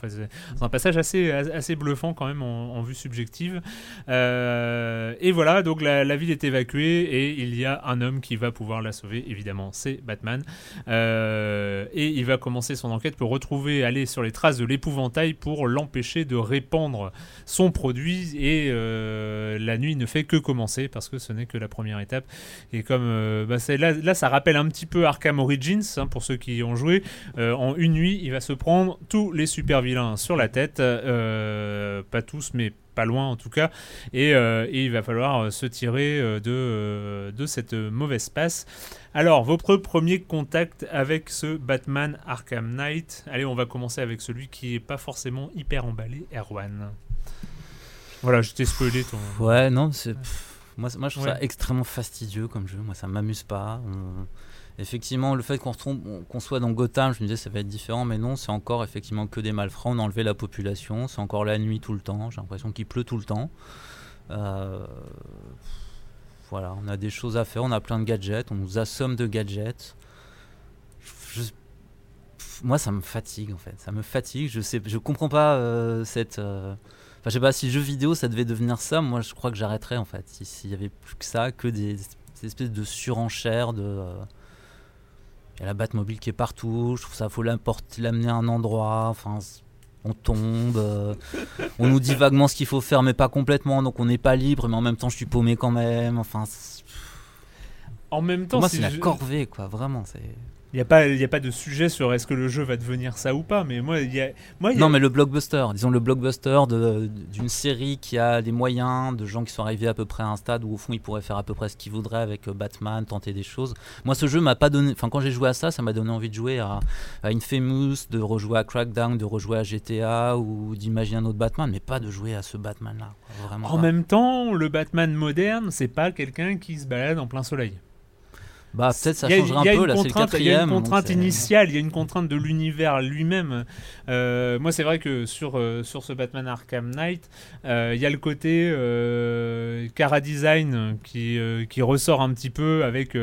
c'est un passage assez, assez bluffant quand même en, vue subjective. Euh, et voilà, donc la, ville est évacuée, et il y a un homme qui va pouvoir la sauver, évidemment, c'est Batman. Euh, et il va commencer son enquête pour retrouver, aller sur les traces de l'épouvantail pour l'empêcher de répandre son produit, et euh, la nuit ne fait que commencer, parce que ce n'est que la première étape. Et comme bah, là, ça rappelle un petit peu Arkham Origins, hein, pour ceux qui y ont joué. En une nuit, il va se prendre tous les super vilains sur la tête. euh, pas tous, mais pas loin en tout cas. Et, euh, et il va falloir euh, se tirer euh, de, euh, de cette euh, mauvaise passe. Alors, votre premier contact avec ce Batman Arkham Knight. Allez, on va commencer avec celui qui est pas forcément hyper emballé, Erwan. Voilà, je t'ai spoilé ton. Ouais, non, c'est. Moi, moi, je trouve Ouais. ça extrêmement fastidieux comme jeu. Moi, ça m'amuse pas. On- Effectivement, le fait qu'on soit dans Gotham, je me disais ça va être différent, mais non, c'est encore effectivement que des malfrats. On a enlevé la population, c'est encore la nuit tout le temps. J'ai l'impression qu'il pleut tout le temps. Euh, Voilà, on a des choses à faire, on a plein de gadgets, on nous assomme de gadgets. Moi, ça me fatigue en fait. Ça me fatigue. Je sais, je comprends pas euh, cette. euh, Enfin, je sais pas si jeu vidéo ça devait devenir ça. Moi, je crois que j'arrêterais en fait. si- S'il y avait plus que ça, que des, espèces de surenchères de. Y a la Batmobile qui est partout. Je trouve ça faut l'amener à un endroit. Enfin, on tombe. euh, on nous dit vaguement ce qu'il faut faire, mais pas complètement. Donc on n'est pas libre, mais en même temps, je suis paumé quand même. Enfin, c'est- En même temps, Pour moi, c'est la corvée, quoi. Vraiment, c'est. Il n'y a, pas- y a pas de sujet sur est-ce que le jeu va devenir ça ou pas, mais moi, il y a. Moi, il y a- Non, mais le blockbuster, disons le blockbuster de- d'une série qui a des moyens, de gens qui sont arrivés à peu près à un stade où au fond ils pourraient faire à peu près ce qu'ils voudraient avec euh, Batman, tenter des choses. Moi, ce jeu m'a pas donné. Enfin, quand j'ai joué à ça, ça m'a donné envie de jouer à, à Infamous, de rejouer à Crackdown, de rejouer à GTA ou d'imaginer un autre Batman, mais pas de jouer à ce Batman-là. En pas. même temps, le Batman moderne, c'est pas quelqu'un qui se balade en plein soleil. Bah, peut-être ça Il y a- changerait il y a un peu, là, c'est le contrainte- Il y a quatrième. une contrainte initiale, il y a une contrainte de l'univers lui-même. Euh, moi, c'est vrai que sur, euh, sur ce Batman Arkham Knight, euh, il y a le côté euh, Cara Design qui, euh, qui ressort un petit peu avec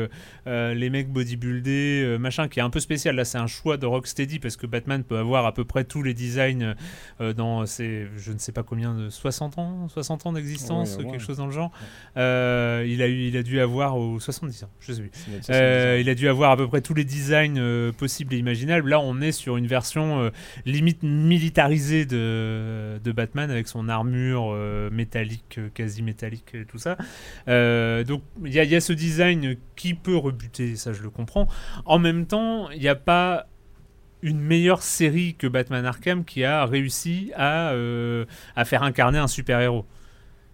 les mecs bodybuildés, euh, machin, qui est un peu spécial. Là, c'est un choix de Rocksteady parce que Batman peut avoir à peu près tous les designs euh, dans ses, je ne sais pas combien, de 60 ans, 60 ans d'existence, Ouais, quelque chose dans le genre. Euh, il, a eu, il a dû avoir aux 70 ans, je sais plus. Euh, 70 ans. il a dû avoir à peu près tous les designs euh, possibles et imaginables. Là, on est sur une version euh, limite militarisée de, de Batman avec son armure métallique, quasi métallique, et tout ça. Donc, il y, a- il y a ce design qui peut rebuter, ça je le comprends. En même temps, il n'y a pas une meilleure série que Batman Arkham qui a réussi à, à faire incarner un super-héros.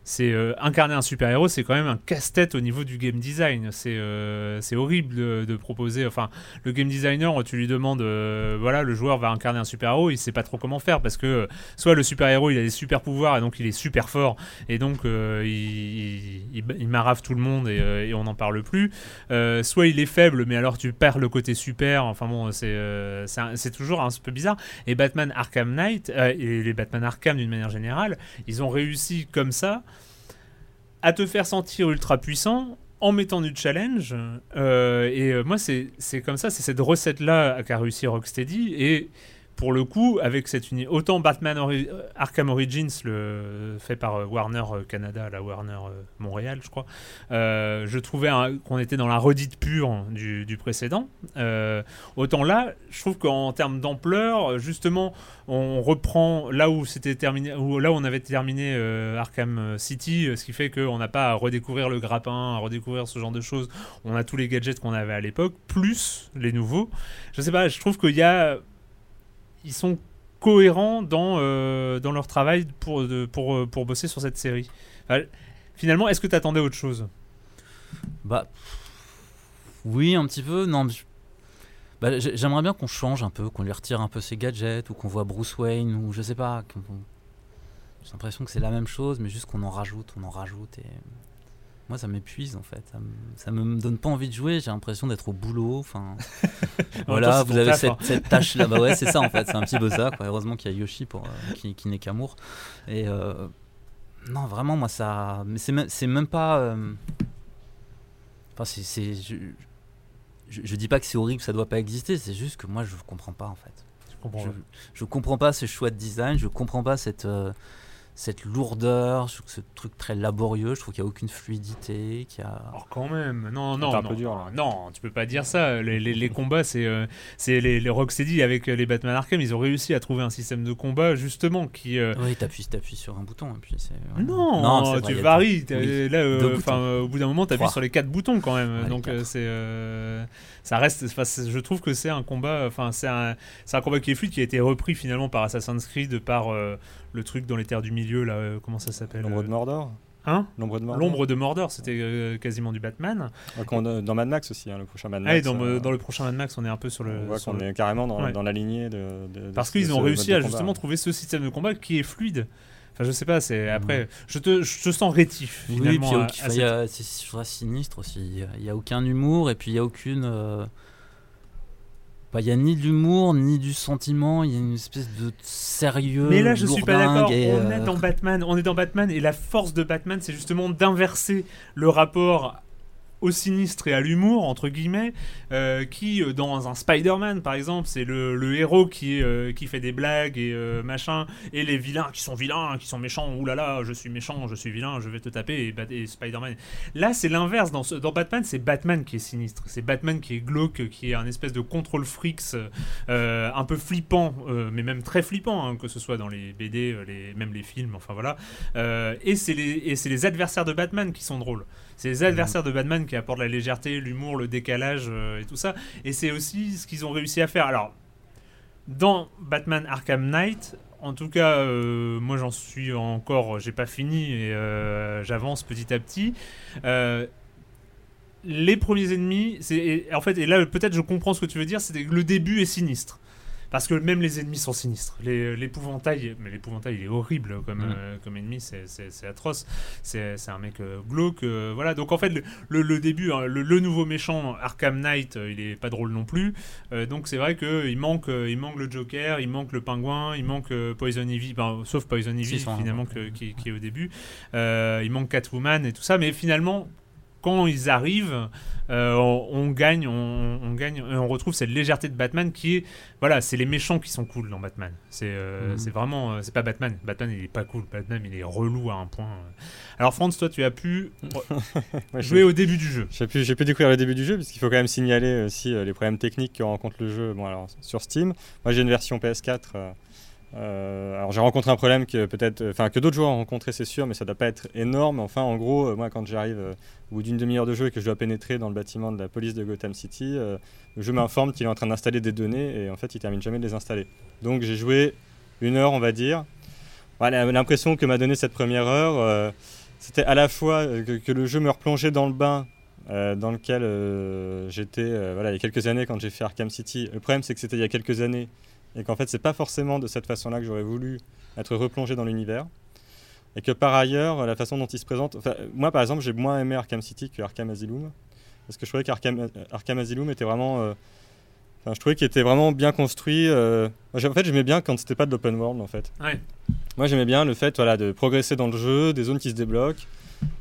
C'est euh, incarner un super-héros, c'est quand même un casse-tête au niveau du game design. C'est euh, horrible de, proposer. Enfin, le game designer, tu lui demandes, euh, voilà, le joueur va incarner un super-héros, il sait pas trop comment faire parce que soit le super-héros il a des super pouvoirs et donc il est super fort et donc il, il, marave tout le monde et, et on n'en parle plus. Soit il est faible, mais alors tu perds le côté super. Enfin bon, c'est toujours un peu bizarre. Et Batman Arkham Knight et les Batman Arkham d'une manière générale, ils ont réussi comme ça à te faire sentir ultra puissant en mettant du challenge. Euh, et euh, moi, c'est c'est comme ça, c'est cette recette-là qu'a réussi Rocksteady. Et pour le coup, avec cette uni autant Batman Arkham Origins, le, fait par euh, Warner euh, Canada, la Warner euh, Montréal, je crois, je trouvais qu'on était dans la redite pure du, précédent. Autant là, je trouve qu'en termes d'ampleur, justement, on reprend là où c'était terminé, où là où on avait terminé Arkham City, ce qui fait qu'on n'a pas à redécouvrir le grappin, à redécouvrir ce genre de choses. On a tous les gadgets qu'on avait à l'époque, plus les nouveaux. Je sais pas, je trouve qu'il y a, ils sont cohérents dans euh, dans leur travail pour de- pour euh, pour bosser sur cette série. Finalement, est-ce que tu attendais autre chose? Bah. Oui, un petit peu. Non, bah, j'ai- j'aimerais bien qu'on change un peu, qu'on lui retire un peu ses gadgets, ou qu'on voit Bruce Wayne, ou je sais pas. J'ai l'impression que c'est la même chose, mais juste qu'on en rajoute, on en rajoute. Et moi, ça m'épuise en fait. Ça me, ça me donne pas envie de jouer. J'ai l'impression d'être au boulot. Enfin, voilà, vous avez taf, cette, hein. cette tâche là. Bah ouais, c'est ça en fait. C'est un petit peu ça. Quoi. Heureusement qu'il y a Yoshi pour euh, qui, qui n'est qu'amour. Et euh, non, vraiment, moi ça. Mais c'est même, pas. euh, Enfin, c'est, je, je, je dis pas que c'est horrible, ça doit pas exister. C'est juste que moi, je comprends pas en fait. Je comprends. Je, je comprends pas ce choix de design, je comprends pas cette, cette lourdeur, je trouve que ce truc très laborieux, je trouve qu'il n'y a aucune fluidité, qu'il y a... Oh, quand même, non, non, un non, peu dur, là. non, tu peux pas dire ça. Les, les- les combats, c'est euh, c'est les, les Rocksteady avec euh, les Batman Arkham, ils ont réussi à trouver un système de combat justement qui. euh, Oui, t'appuies, t'appuies sur un bouton et puis c'est... Non, c'est vrai, tu varies. t'as- oui. Là, euh, euh, au bout d'un moment, t'appuies Trois. sur les quatre boutons quand même. Ouais, Donc, euh, c'est, euh, ça reste. je trouve que c'est un combat. Enfin, c'est un, c'est un combat qui est fluide, qui a été repris finalement par Assassin's Creed, par euh, le truc dans les terres du milieu là. euh, comment ça s'appelle L'ombre de euh, Mordor Hein L'ombre de Mordor L'ombre de Mordor, c'était euh, quasiment du Batman. Ouais, qu'on a- Dans Mad Max aussi, hein, le prochain Mad Max. Ah, et dans, euh, dans le prochain Mad Max, on est un peu sur le. on voit qu'on le- est carrément dans, Ouais. dans la lignée de. de- Parce qu'ils ont réussi à combat. justement trouver ce système de combat qui est fluide. Enfin, je sais pas, c'est Mhm. après. Je te, je te sens rétif Oui, finalement. il y a cette- a- c'est je sinistre aussi, il y a- il y a aucun humour et puis il y a aucune... bah, Il y a ni de l'humour, ni du sentiment, il y a une espèce de sérieux. Mais là, je suis pas d'accord. On est euh, dans Batman. On est dans Batman et la force de Batman, c'est justement d'inverser le rapport au sinistre et à l'humour entre guillemets euh, qui euh, dans un Spider-Man par exemple c'est le, le héros qui euh, qui fait des blagues et machin et les vilains qui sont vilains qui sont méchants oulala je suis méchant je suis vilain je vais te taper et, et Spider-Man. Là c'est l'inverse. Dans, dans Batman c'est Batman qui est sinistre. C'est Batman qui est glauque qui est un espèce de contrôle freaks un peu flippant mais même très flippant hein, que ce soit dans les BD les, même les films enfin voilà. Et c'est les, et c'est les adversaires de Batman qui sont drôles c'est les adversaires de Batman qui qui apporte la légèreté, l'humour, le décalage euh, et tout ça. Et c'est aussi ce qu'ils ont réussi à faire. Alors, dans Batman Arkham Knight, en tout cas, euh, moi j'en suis encore, j'ai pas fini et euh, j'avance petit à petit. Les premiers ennemis, c'est en fait, et là peut-être je comprends ce que tu veux dire, c'est que le début est sinistre. Parce que même les ennemis sont sinistres. L'épouvantail, mais l'épouvantail il est horrible comme, Mm. euh, comme ennemi, c'est- atroce. C'est un mec euh, glauque. euh, voilà, donc en fait, le, le- le début, hein, le, le nouveau méchant Arkham Knight, euh, il est pas drôle non plus. Donc c'est vrai qu'il manque, il manque le Joker, il manque le Pingouin, il manque Poison Ivy, ben, sauf Poison Ivy sont finalement qui, qui est au début. Il manque Catwoman et tout ça, mais finalement quand ils arrivent, euh, on, on gagne, on, on gagne, et on retrouve cette légèreté de Batman qui est, voilà, c'est les méchants qui sont cool dans Batman. C'est, euh, c'est vraiment, euh, c'est pas Batman. Batman il est pas cool. Batman il est relou à un point. Alors Franz, toi tu as pu Ouais, jouer au début du jeu. J'ai pu, j'ai pu découvrir le début du jeu, puisqu'il faut quand même signaler aussi les problèmes techniques que rencontre le jeu bon, alors, sur Steam. Moi, j'ai une version PS4. Euh, alors, j'ai rencontré un problème que peut-être, euh, enfin, que d'autres joueurs ont rencontré, c'est sûr, mais ça doit pas être énorme. Enfin, en gros, euh, moi, quand j'arrive au bout d'une demi-heure de jeu et que je dois pénétrer dans le bâtiment de la police de Gotham City, jeu m'informe qu'il est en train d'installer des données et en fait, il termine jamais de les installer. Donc, j'ai joué une heure, on va dire. L'impression que m'a donné cette première heure, c'était à la fois que, le jeu me replongeait dans le bain dans lequel j'étais voilà, il y a quelques années quand j'ai fait Arkham City. Le problème, c'est que c'était il y a quelques années et qu'en fait, c'est pas forcément de cette façon-là que j'aurais voulu être replongé dans l'univers. Et que par ailleurs, la façon dont il se présente. moi, par exemple, j'ai moins aimé Arkham City que Arkham Asylum. Parce que je trouvais qu'Arkham euh, Arkham Asylum était vraiment. euh, Enfin, je trouvais qu'il était vraiment bien construit. euh, En fait, j'aimais bien quand c'était pas de l'open world, en fait. Ouais. Moi, j'aimais bien le fait voilà, de progresser dans le jeu, des zones qui se débloquent,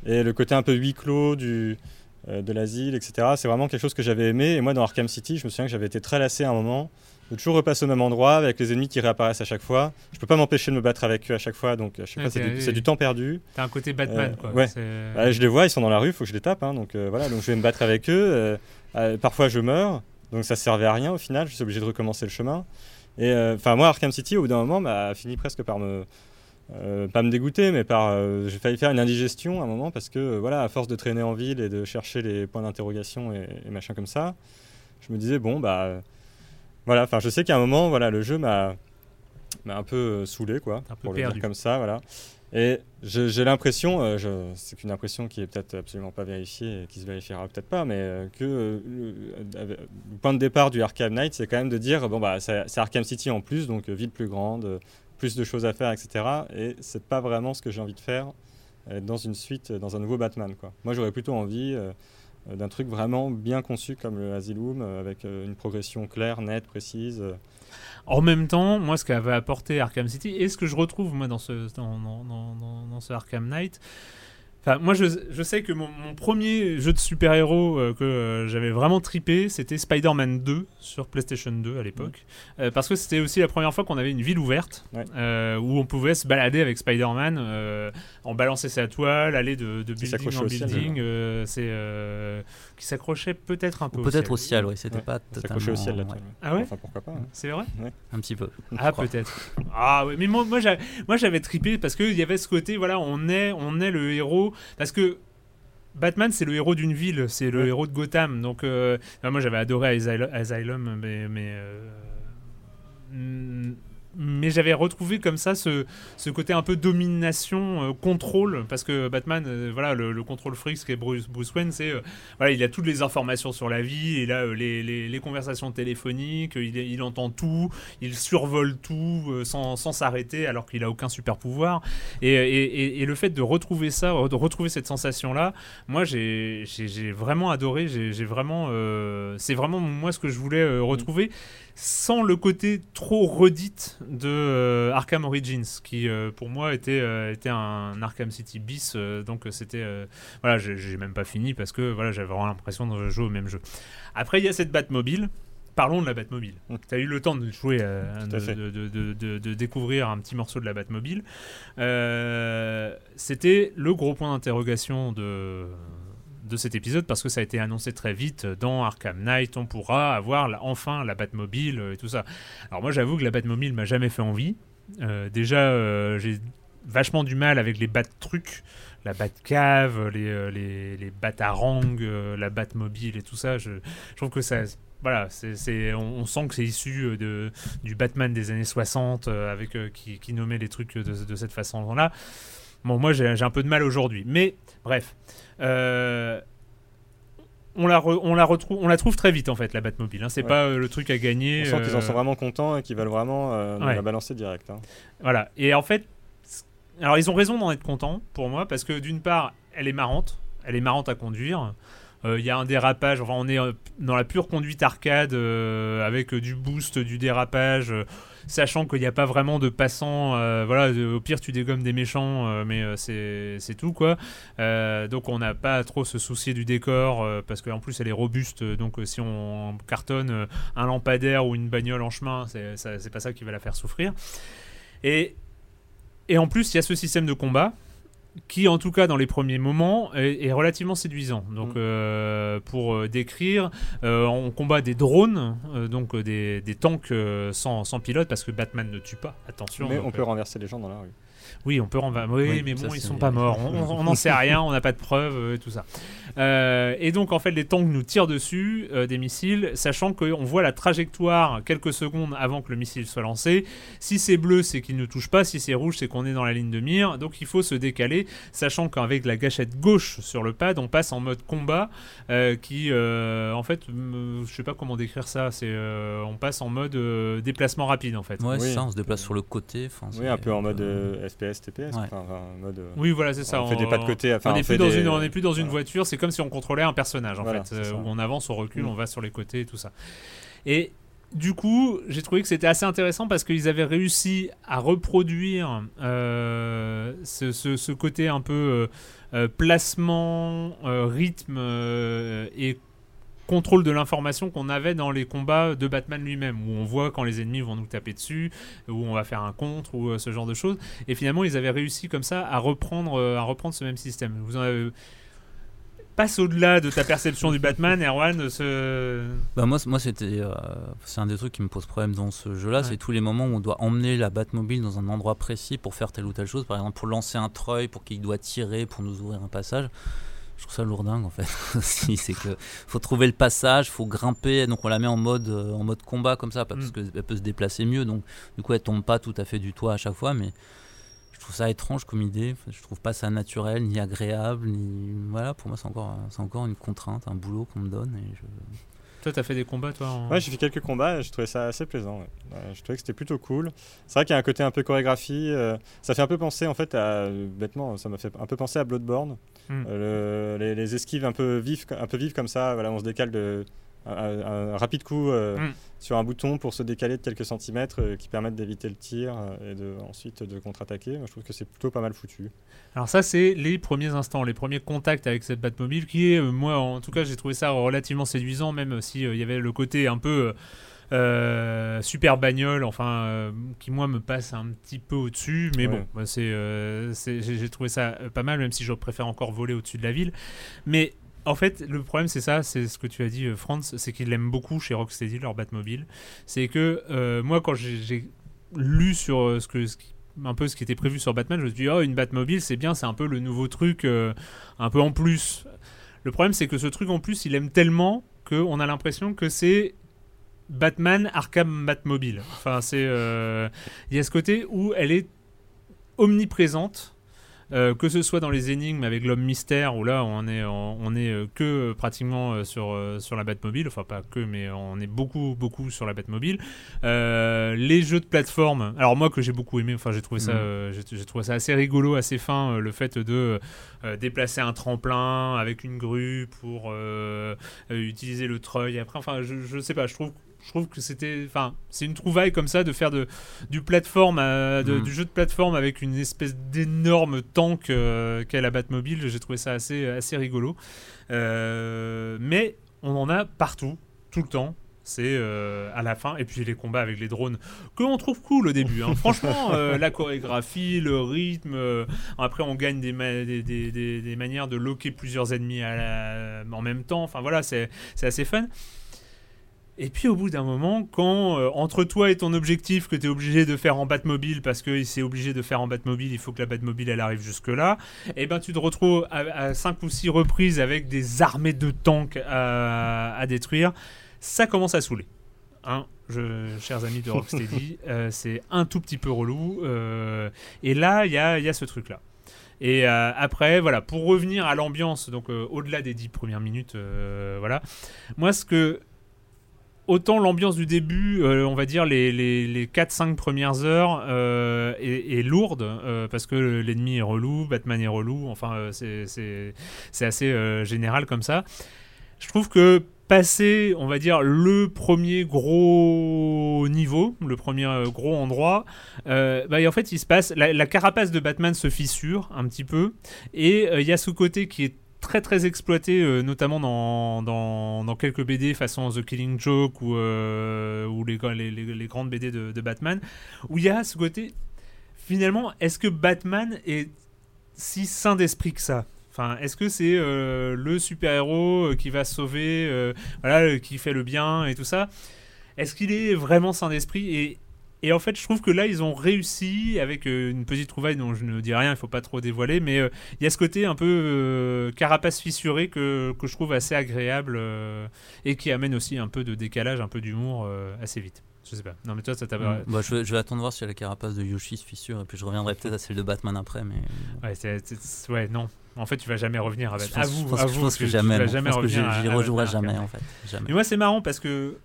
et le côté un peu huis clos du, euh, de l'asile, etc. C'est vraiment quelque chose que j'avais aimé. Et moi, dans Arkham City, je me souviens que j'avais été très lassé à un moment de toujours repasser au même endroit avec les ennemis qui réapparaissent à chaque fois. Je peux pas m'empêcher de me battre avec eux à chaque fois, donc à chaque fois, c'est du, oui. c'est du temps perdu. T'as un côté Batman Euh, quoi. ouais. C'est- Bah, je les vois, ils sont dans la rue, il faut que je les tape. hein, donc euh, voilà, donc je vais me battre avec eux. euh, euh, parfois, je meurs, donc ça servait à rien au final. Je suis obligé de recommencer le chemin. Et euh, enfin, moi, Arkham City, au bout d'un moment, m'a fini presque par me euh, pas me dégoûter, mais par euh, j'ai failli faire une indigestion à un moment parce que euh, voilà, à force de traîner en ville et de chercher les points d'interrogation et, et machin comme ça, je me disais bon bah euh, voilà. Enfin, je sais qu'à un moment, voilà, le jeu m'a m'a un peu euh, saoulé quoi, Un peu pour le dire comme ça, voilà. Et j'ai l'impression, euh, c'est qu'une impression qui est peut-être absolument pas vérifiée et qui se vérifiera peut-être pas, mais euh, que euh, le, point de départ du Arkham Knight, c'est quand même de dire bon bah c'est Arkham City en plus, donc ville plus grande, plus de choses à faire, etc. Et c'est pas vraiment ce que j'ai envie de faire dans une suite, dans un nouveau Batman quoi. Moi j'aurais plutôt envie d'un truc vraiment bien conçu comme le Asylum, euh, avec euh, une progression claire, nette, précise. euh. En même temps, moi, ce qu'avait apporté Arkham City et ce que je retrouve moi dans ce dans ce Arkham Knight. Enfin, moi, je, je sais que mon, mon premier jeu de super-héros euh, que euh, j'avais vraiment tripé, c'était Spider-Man 2 sur PlayStation 2 à l'époque. Euh, parce que c'était aussi la première fois qu'on avait une ville ouverte Ouais. euh, où on pouvait se balader avec Spider-Man, euh, en balancer sa toile, aller de, de building s'accrochait en building. euh, c'est euh, qui s'accrochait peut-être un peu peut-être au ciel, oui, c'était Ouais, pas S'accrocher au ciel la toile. Ah ouais Enfin pourquoi pas. hein. C'est vrai Un petit peu. Ah peut-être. Ah ouais, mais moi, moi, j'avais, trippé parce qu'il y avait ce côté, voilà, on est, on est le héros. Parce que Batman, c'est le héros d'une ville, c'est le Ouais. héros de Gotham. Donc euh, moi j'avais adoré Asylum, mais... mais euh, mais j'avais retrouvé comme ça ce, ce côté un peu domination, euh, contrôle, parce que Batman, euh, voilà, le, le contrôle freak, ce qu'est Bruce, Bruce Wayne, c'est, euh, voilà, il a toutes les informations sur la vie, et là, euh, les, les- les conversations téléphoniques, il, il entend tout, il survole tout sans sans s'arrêter, alors qu'il a aucun super pouvoir. Et, et- et- et le fait de retrouver ça, de retrouver cette sensation-là, moi, j'ai vraiment adoré, j'ai vraiment, c'est vraiment moi ce que je voulais euh, retrouver sans le côté trop redite de euh, Arkham Origins, qui euh, pour moi était, euh, était un Arkham City bis. donc c'était. voilà, j'ai même pas fini parce que voilà, j'avais vraiment l'impression de jouer au même jeu. Après, il y a cette Batmobile. Parlons de la Batmobile. Mm. Tu as eu le temps de jouer, de, de- de- découvrir un petit morceau de la Batmobile. C'était le gros point d'interrogation de, de cet épisode parce que ça a été annoncé très vite dans Arkham Knight. On pourra avoir la- enfin la Batmobile euh, et tout ça. Alors moi, j'avoue que la Batmobile m'a jamais fait envie. Euh, déjà, euh, j'ai vachement du mal avec les bat trucs, la bat cave, les, euh, les, les bat harangues, euh, la bat mobile et tout ça. Je, trouve que ça. Voilà, c'est, on, on sent que c'est issu euh, de, du Batman des années 60 euh, avec, euh, qui, qui nommait les trucs de, de cette façon-là. Bon, moi j'ai un peu de mal aujourd'hui. Mais bref. Euh, on la, re- on, la retrouve, on la trouve très vite en fait, la Batmobile. Hein. C'est Ouais. pas euh, le truc à gagner. On sent qu'ils en euh, sont vraiment contents et qu'ils veulent vraiment euh, Ouais. la balancer direct. hein. Voilà. Et en fait, alors ils ont raison d'en être contents pour moi parce que d'une part, elle est marrante, elle est marrante à conduire. Euh, Il y a un dérapage, enfin on est euh, dans la pure conduite arcade euh, avec du boost, du dérapage, sachant qu'il n'y a pas vraiment de passants. voilà, au pire tu dégommes des méchants, mais c'est tout quoi. Donc on n'a pas trop se soucier du décor parce qu'en plus elle est robuste. Donc si on cartonne un lampadaire ou une bagnole en chemin, c'est pas ça qui va la faire souffrir. Et en plus, il y a ce système de combat qui, en tout cas, dans les premiers moments, est, est relativement séduisant. Donc, Mm. euh, pour euh, décrire, euh, on combat des drones, euh, donc des, des tanks sans, sans pilote, parce que Batman ne tue pas. Attention. Mais on peut renverser les gens dans la rue. Oui, on peut en va- Oui, Oui, mais ça, bon, ils c'est- sont pas morts. On- n'en sait rien, on n'a pas de preuves, euh, et tout ça. Euh, et donc, en fait, les tanks nous tirent dessus euh, des missiles, sachant qu'on voit la trajectoire quelques secondes avant que le missile soit lancé. Si c'est bleu, c'est qu'il ne touche pas. Si c'est rouge, c'est qu'on est dans la ligne de mire. Donc, il faut se décaler, sachant qu'avec la gâchette gauche sur le pad, on passe en mode combat, euh, qui, euh, en fait, je sais pas comment décrire ça. C'est, euh, on passe en mode euh, déplacement rapide, en fait. Ouais, c'est Oui. ça, on se déplace sur le côté. Oui, un peu en mode euh, TPS. Ouais. enfin, enfin, en mode, euh, Oui, voilà, c'est ça. on fait des pas de côté. Enfin, on n'est plus, dans des- une- plus dans voiture, c'est comme si on contrôlait un personnage en Voilà, fait, euh, où on avance, on recule, Mm. on va sur les côtés et tout ça. Et du coup, j'ai trouvé que c'était assez intéressant parce qu'ils avaient réussi à reproduire euh, ce, ce- ce côté un peu euh, placement, euh, rythme euh, et contrôle de l'information qu'on avait dans les combats de Batman lui-même, où on voit quand les ennemis vont nous taper dessus, où on va faire un contre, ou euh, ce genre de choses. Et finalement, ils avaient réussi comme ça à reprendre, euh, à reprendre ce même système. Vous en avez... Passe au-delà de ta perception du Batman, Erwan. Ce... Bah moi, moi c'était, euh, c'est un des trucs qui me pose problème dans ce jeu-là, Ouais. c'est tous les moments où on doit emmener la Batmobile dans un endroit précis pour faire telle ou telle chose, par exemple pour lancer un treuil, pour qu'il doit tirer, pour nous ouvrir un passage. Je trouve ça lourdingue en fait. aussi. c'est que faut trouver le passage, faut grimper, donc on la met en mode euh, en mode combat comme ça, parce Mm. qu'elle peut se déplacer mieux, donc du coup elle tombe pas tout à fait du toit à chaque fois, mais je trouve ça étrange comme idée. Enfin, Je trouve pas ça naturel, ni agréable, ni voilà. Pour moi, c'est encore, c'est encore une contrainte, un boulot qu'on me donne. Et je... Toi, t'as fait des combats, toi en- Ouais, j'ai fait quelques combats et je trouvais ça assez plaisant. ouais. Ouais, je trouvais que c'était plutôt cool. C'est vrai qu'il y a un côté un peu chorégraphie. euh, ça fait un peu penser, en fait, à. Bêtement, ça m'a fait un peu penser à Bloodborne. Mm. Euh, le- les, les esquives un peu vives, un peu vives comme ça. Voilà, on se décale de. Un, un- un rapide coup euh, Mm. sur un bouton pour se décaler de quelques centimètres euh, qui permettent d'éviter le tir et de, ensuite de contre-attaquer. Je trouve que c'est plutôt pas mal foutu. Alors ça, c'est les premiers instants, les premiers contacts avec cette Batmobile, qui est, moi, en tout cas, j'ai trouvé ça relativement séduisant, même si il y avait le côté un peu euh, super bagnole, enfin, euh, qui moi me passe un petit peu au-dessus, mais Ouais. bon, bah, c'est, euh, j'ai trouvé ça pas mal, même si je préfère encore voler au-dessus de la ville. Mais en fait, le problème, c'est ça, c'est ce que tu as dit, Franz, c'est qu'ils l'aiment beaucoup chez Rocksteady, leur Batmobile. C'est que moi, quand j'ai- lu sur ce que ce qui- un peu ce qui était prévu sur Batman, je me suis dit, oh, une Batmobile, c'est bien, c'est un peu le nouveau truc, euh, un peu en plus. Le problème, c'est que ce truc en plus, il aime tellement qu'on a l'impression que c'est Batman Arkham Batmobile. Enfin, c'est. euh, Il y a ce côté où elle est omniprésente. euh, que ce soit dans les énigmes avec l'homme mystère où là on est on, on est euh, que euh, pratiquement sur sur la Batmobile enfin pas que mais on est beaucoup beaucoup sur la Batmobile les jeux de plateforme alors moi que j'ai beaucoup aimé enfin j'ai trouvé ça Mhm. j'ai j'ai trouvé ça assez rigolo assez fin le fait de déplacer un tremplin avec une grue pour utiliser le treuil après enfin je, je sais pas je trouve je trouve que c'était enfin c'est une trouvaille comme ça de faire de du plateforme à- de- Mhm. du jeu de plateforme avec une espèce d'énorme tank euh, qu'est la Batmobile. J'ai trouvé ça assez assez rigolo. Euh, mais on en a partout tout le temps. C'est euh, à la fin. Et puis les combats avec les drones que on trouve cool au début hein. franchement euh, la chorégraphie le rythme euh, après on gagne des, ma- des, des- des- des manières de loquer plusieurs ennemis à la- en même temps. Enfin voilà c'est assez fun Et puis au bout d'un moment, quand euh, entre toi et ton objectif que tu es obligé de faire en Batmobile parce que c'est obligé de faire en Batmobile, il faut que la Batmobile elle arrive jusque là, et ben tu te retrouves à 5 ou 6 reprises avec des armées de tanks à, à détruire, ça commence à saouler. Hein, je, chers amis de Rocksteady, euh, c'est un tout petit peu relou. euh, et là, il y a, il y a ce truc-là. Et euh, après, voilà, pour revenir à l'ambiance, donc au-delà des 10 premières minutes, voilà. Moi, ce que. Autant l'ambiance du début, euh, on va dire les, les, les 4-5 premières heures, euh, est, lourde, euh, parce que l'ennemi est relou, Batman est relou, enfin, c'est- assez général comme ça. Je trouve que passer, on va dire, le premier gros niveau, le premier gros endroit, bah, en fait, il se passe. La, carapace de Batman se fissure un petit peu, et il y a ce côté qui est très très exploité, euh, notamment dans, dans, dans quelques BD façon The Killing Joke ou, euh, ou les, grandes BD de, Batman, où il y a ce côté. Finalement, est-ce que Batman est si sain d'esprit que ça? Enfin, est-ce que c'est euh, le super-héros euh, qui va sauver, voilà, qui fait le bien et tout ça? Est-ce qu'il est vraiment sain d'esprit? Et en fait, je trouve que là, ils ont réussi avec euh, une petite trouvaille dont je ne dis rien, il faut pas trop dévoiler, mais euh, il y a ce côté un peu euh, carapace fissuré que, que je trouve assez agréable euh, et qui amène aussi un peu de décalage, un peu d'humour assez vite. Je sais pas. Non, mais toi, ça t'a. Mm. Bah, je, vais, je vais attendre voir si la carapace de Yoshi se fissure et puis je reviendrai peut-être à celle de Batman après. Mais Ouais, c'est- ouais, non. En fait, tu vas jamais revenir à Batman. pense, je Avoue, pense- je pense que, jamais. vas jamais je pense que revenir j'y- à- à rejouerai jamais en fait. Jamais. Mais moi, c'est marrant parce que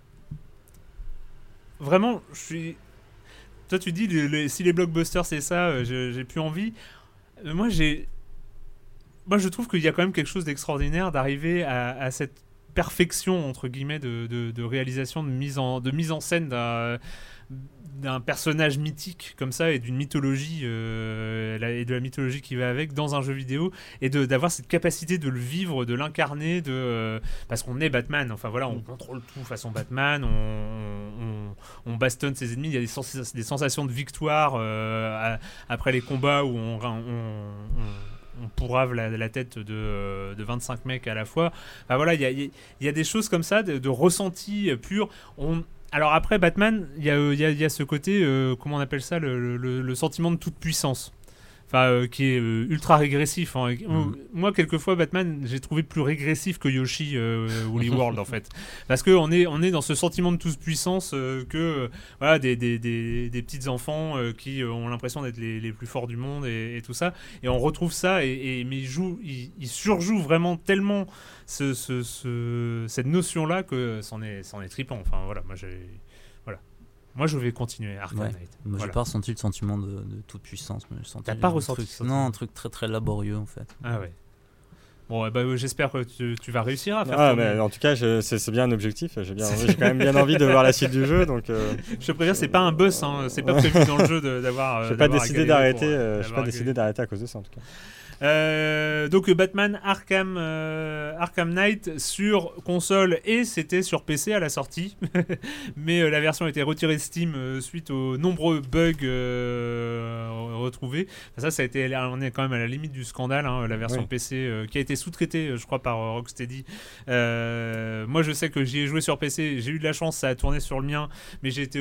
vraiment, je suis. Toi, tu dis si les blockbusters c'est ça, euh, je- j'ai plus envie. Euh, moi, j'ai. Moi, je trouve qu'il y a quand même quelque chose d'extraordinaire d'arriver à, à cette perfection entre guillemets de, de- de réalisation, de mise en, de mise en scène d'un d'un personnage mythique comme ça et d'une mythologie euh, la- et de la mythologie qui va avec dans un jeu vidéo et de- d'avoir cette capacité de le vivre, de l'incarner, de euh, parce qu'on est Batman. Enfin voilà, on contrôle tout façon Batman, on, on, on bastonne ses ennemis. Il y a des, sens- des sensations de victoire euh, après les combats où on, pourrave la, tête de, euh, de 25 mecs à la fois. Enfin voilà, il y a, des choses comme ça, de, ressenti pur. Alors après Batman, il y a, euh, ce côté, euh, comment on appelle ça, le sentiment de toute puissance. Enfin, euh, qui est euh, ultra régressif. hein. Mhm. Moi, quelquefois, Batman, j'ai trouvé plus régressif que Yoshi euh, Woolly World, en fait. Parce qu'on est, on est dans ce sentiment de toute puissance euh, que euh, voilà, des, des, des, des petits enfants euh, qui euh, ont l'impression d'être les, les plus forts du monde et, et tout ça. Et on retrouve ça, et, et- mais ils, jouent, ils, ils surjouent vraiment tellement ce, ce- ce- cette notion-là que c'en est, c'en est trippant. Enfin, voilà, moi, j'ai. Moi, je vais continuer Arkham Ouais. Knight. Moi, Voilà. j'ai pas ressenti le sentiment de, de toute puissance, T'as pas ressenti truc- Non, un truc très très laborieux en fait. Ah ouais. Bon, eh ben, j'espère que tu, tu vas réussir à faire Ah, mais en tout cas, c'est bien un objectif. J'ai quand même bien envie de voir la suite du jeu. Donc, euh, Je te préviens, c'est pas un boss, hein, c'est pas prévu dans le jeu d'avoir. euh, j'ai pas décidé d'arrêter. euh, euh, pas décidé d'arrêter à cause de ça en tout cas. Euh, donc Batman Arkham, euh, Arkham Knight sur console et c'était sur PC à la sortie, mais euh, la version a été retirée de Steam suite aux nombreux bugs retrouvés. Enfin, ça, ça a été, on est quand même à la limite du scandale. hein, la version. PC qui a été sous-traitée, je crois, par Rocksteady. Moi, je sais que j'y ai joué sur PC. J'ai eu de la chance, ça a tourné sur le mien, mais j'ai été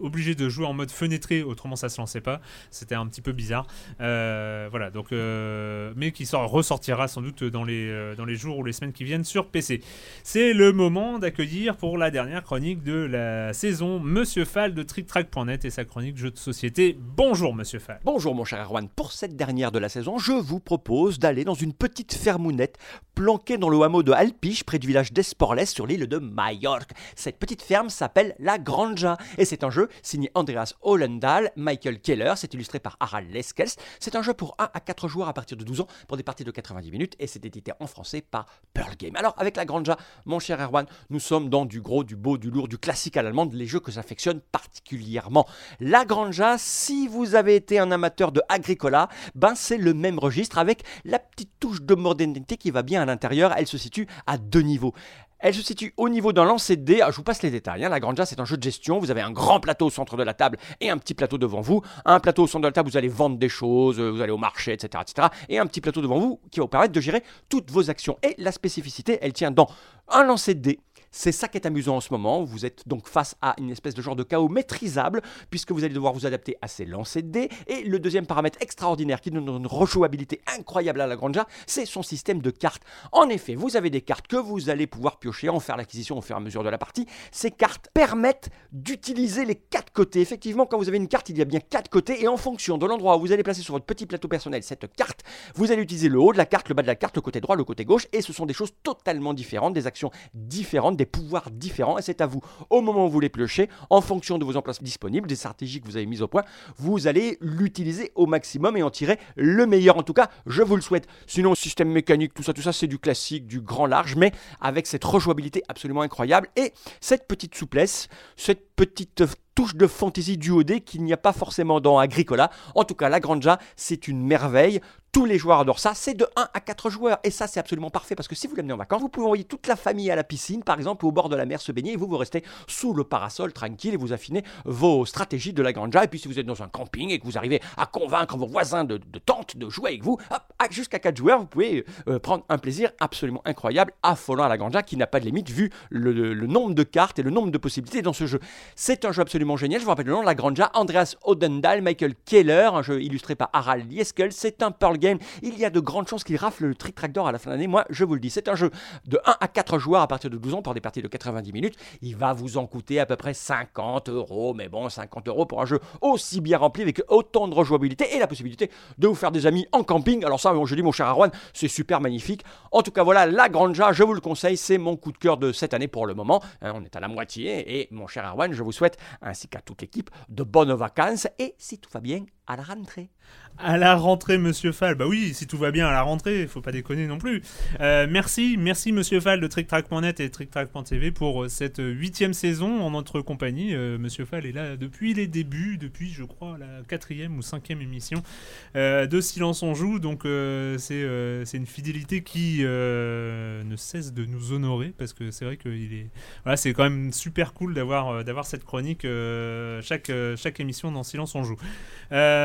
obligé de jouer en mode fenêtré, autrement ça se lançait pas. C'était un petit peu bizarre. Voilà, donc, euh, mais qui sort, ressortira sans doute dans les, euh, dans les jours ou les semaines qui viennent sur PC. C'est le moment d'accueillir pour la dernière chronique de la saison Monsieur Fall de TrickTrack.net et sa chronique jeux de société. Bonjour Monsieur Fall. Bonjour mon cher Erwan, pour cette dernière de la saison, je vous propose d'aller dans une petite fermounette planquée dans le hameau de Alpiche, près du village d'Esporles, sur l'île de Majorque. Cette petite ferme s'appelle La Granja, et c'est un jeu signé Andreas Hollendal, Michael Keller, c'est illustré par Harald Leskels. C'est un jeu pour 1 à 4 joueurs à partir de 12 ans, pour des parties de 90 minutes, et c'est édité en français par Pearl Game. Alors avec La Granja, mon cher Erwan, nous sommes dans du gros, du beau, du lourd, du classique à l'allemande, les jeux que j'affectionne particulièrement. La Granja, si vous avez été un amateur de Agricola, ben c'est le même registre avec la petite touche de modernité qui va bien l'intérieur. Elle se situe à deux niveaux. Elle se situe au niveau d'un lancer de dés. Ah, je vous passe les détails. hein. La Granja, c'est un jeu de gestion. Vous avez un grand plateau au centre de la table et un petit plateau devant vous. Un plateau au centre de la table, vous allez vendre des choses, euh, vous allez au marché, etc., etc. Et un petit plateau devant vous qui va vous permettre de gérer toutes vos actions. Et la spécificité, elle tient dans un lancer de dés. C'est ça qui est amusant en ce moment. Vous êtes donc face à une espèce de genre de chaos maîtrisable, puisque vous allez devoir vous adapter à ces lancers de dés. Et le deuxième paramètre extraordinaire qui donne une rejouabilité incroyable à la Granja, c'est son système de cartes. En effet, vous avez des cartes que vous allez pouvoir piocher, en faire l'acquisition au fur et à mesure de la partie. Ces cartes permettent d'utiliser les quatre côtés. Effectivement, quand vous avez une carte, il y a bien quatre côtés, et en fonction de l'endroit où vous allez placer sur votre petit plateau personnel cette carte, vous allez utiliser le haut de la carte, le bas de la carte, le côté droit, le côté gauche, et ce sont des choses totalement différentes, des actions différentes, pouvoirs différents, et c'est à vous, au moment où vous les piochez, en fonction de vos emplacements disponibles, des stratégies que vous avez mises au point, vous allez l'utiliser au maximum et en tirer le meilleur. En tout cas, je vous le souhaite. Sinon, système mécanique, tout ça, tout ça, c'est du classique, du grand large, mais avec cette rejouabilité absolument incroyable et cette petite souplesse, cette petite touche de fantaisie du OD qu'il n'y a pas forcément dans Agricola. En tout cas, la Granja, c'est une merveille. Tous les joueurs adorent ça. C'est de 1 à 4 joueurs. Et ça, c'est absolument parfait parce que si vous l'amenez en vacances, vous pouvez envoyer toute la famille à la piscine, par exemple, au bord de la mer se baigner et vous, vous restez sous le parasol tranquille et vous affinez vos stratégies de la Granja. Et puis, si vous êtes dans un camping et que vous arrivez à convaincre vos voisins de, tente de jouer avec vous, jusqu'à 4 joueurs, vous pouvez euh, prendre un plaisir absolument incroyable, affolant à la Granja qui n'a pas de limite vu le nombre de cartes et le nombre de possibilités dans ce jeu. C'est un jeu absolument génial. Je vous rappelle le nom la Granja, Andreas Odendal, Michael Keller, un jeu illustré par Harald Lieskel. C'est un Pearl Game. Il y a de grandes chances qu'il rafle le Trick Track d'or à la fin de l'année. Moi, je vous le dis, c'est un jeu de 1 à 4 joueurs à partir de 12 ans pour des parties de 90 minutes. Il va vous en coûter à peu près 50 euros. Mais bon, 50 euros pour un jeu aussi bien rempli avec autant de rejouabilité et la possibilité de vous faire des amis en camping. Alors ça, je dis mon cher Arwan, c'est super magnifique. En tout cas, voilà, la Granja, je vous le conseille, c'est mon coup de cœur de cette année pour le moment. Hein, on est à la moitié et mon cher Arwan, je vous souhaite, ainsi qu'à toute l'équipe, de bonnes vacances et si tout va bien, à la rentrée. À la rentrée, monsieur Fall. Bah oui, si tout va bien à la rentrée, il faut pas déconner non plus. Euh, merci, merci monsieur Fall de TrickTrack.net et TrickTrack.tv pour euh, cette huitième saison en notre compagnie. Euh, monsieur Fall est là depuis les débuts, depuis je crois la quatrième ou cinquième émission de Silence on joue. Donc c'est une fidélité qui ne cesse de nous honorer parce que c'est vrai que il est voilà, c'est quand même super cool d'avoir cette chronique chaque chaque émission dans Silence on joue. Euh,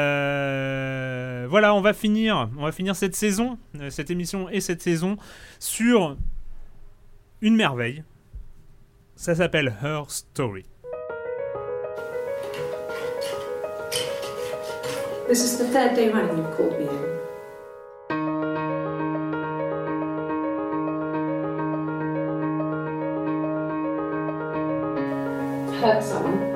voilà, on va finir, on va finir cette saison, euh, cette émission et cette saison sur une merveille. Ça s'appelle Her Story. This is the third day running you've called me in. Hurt someone.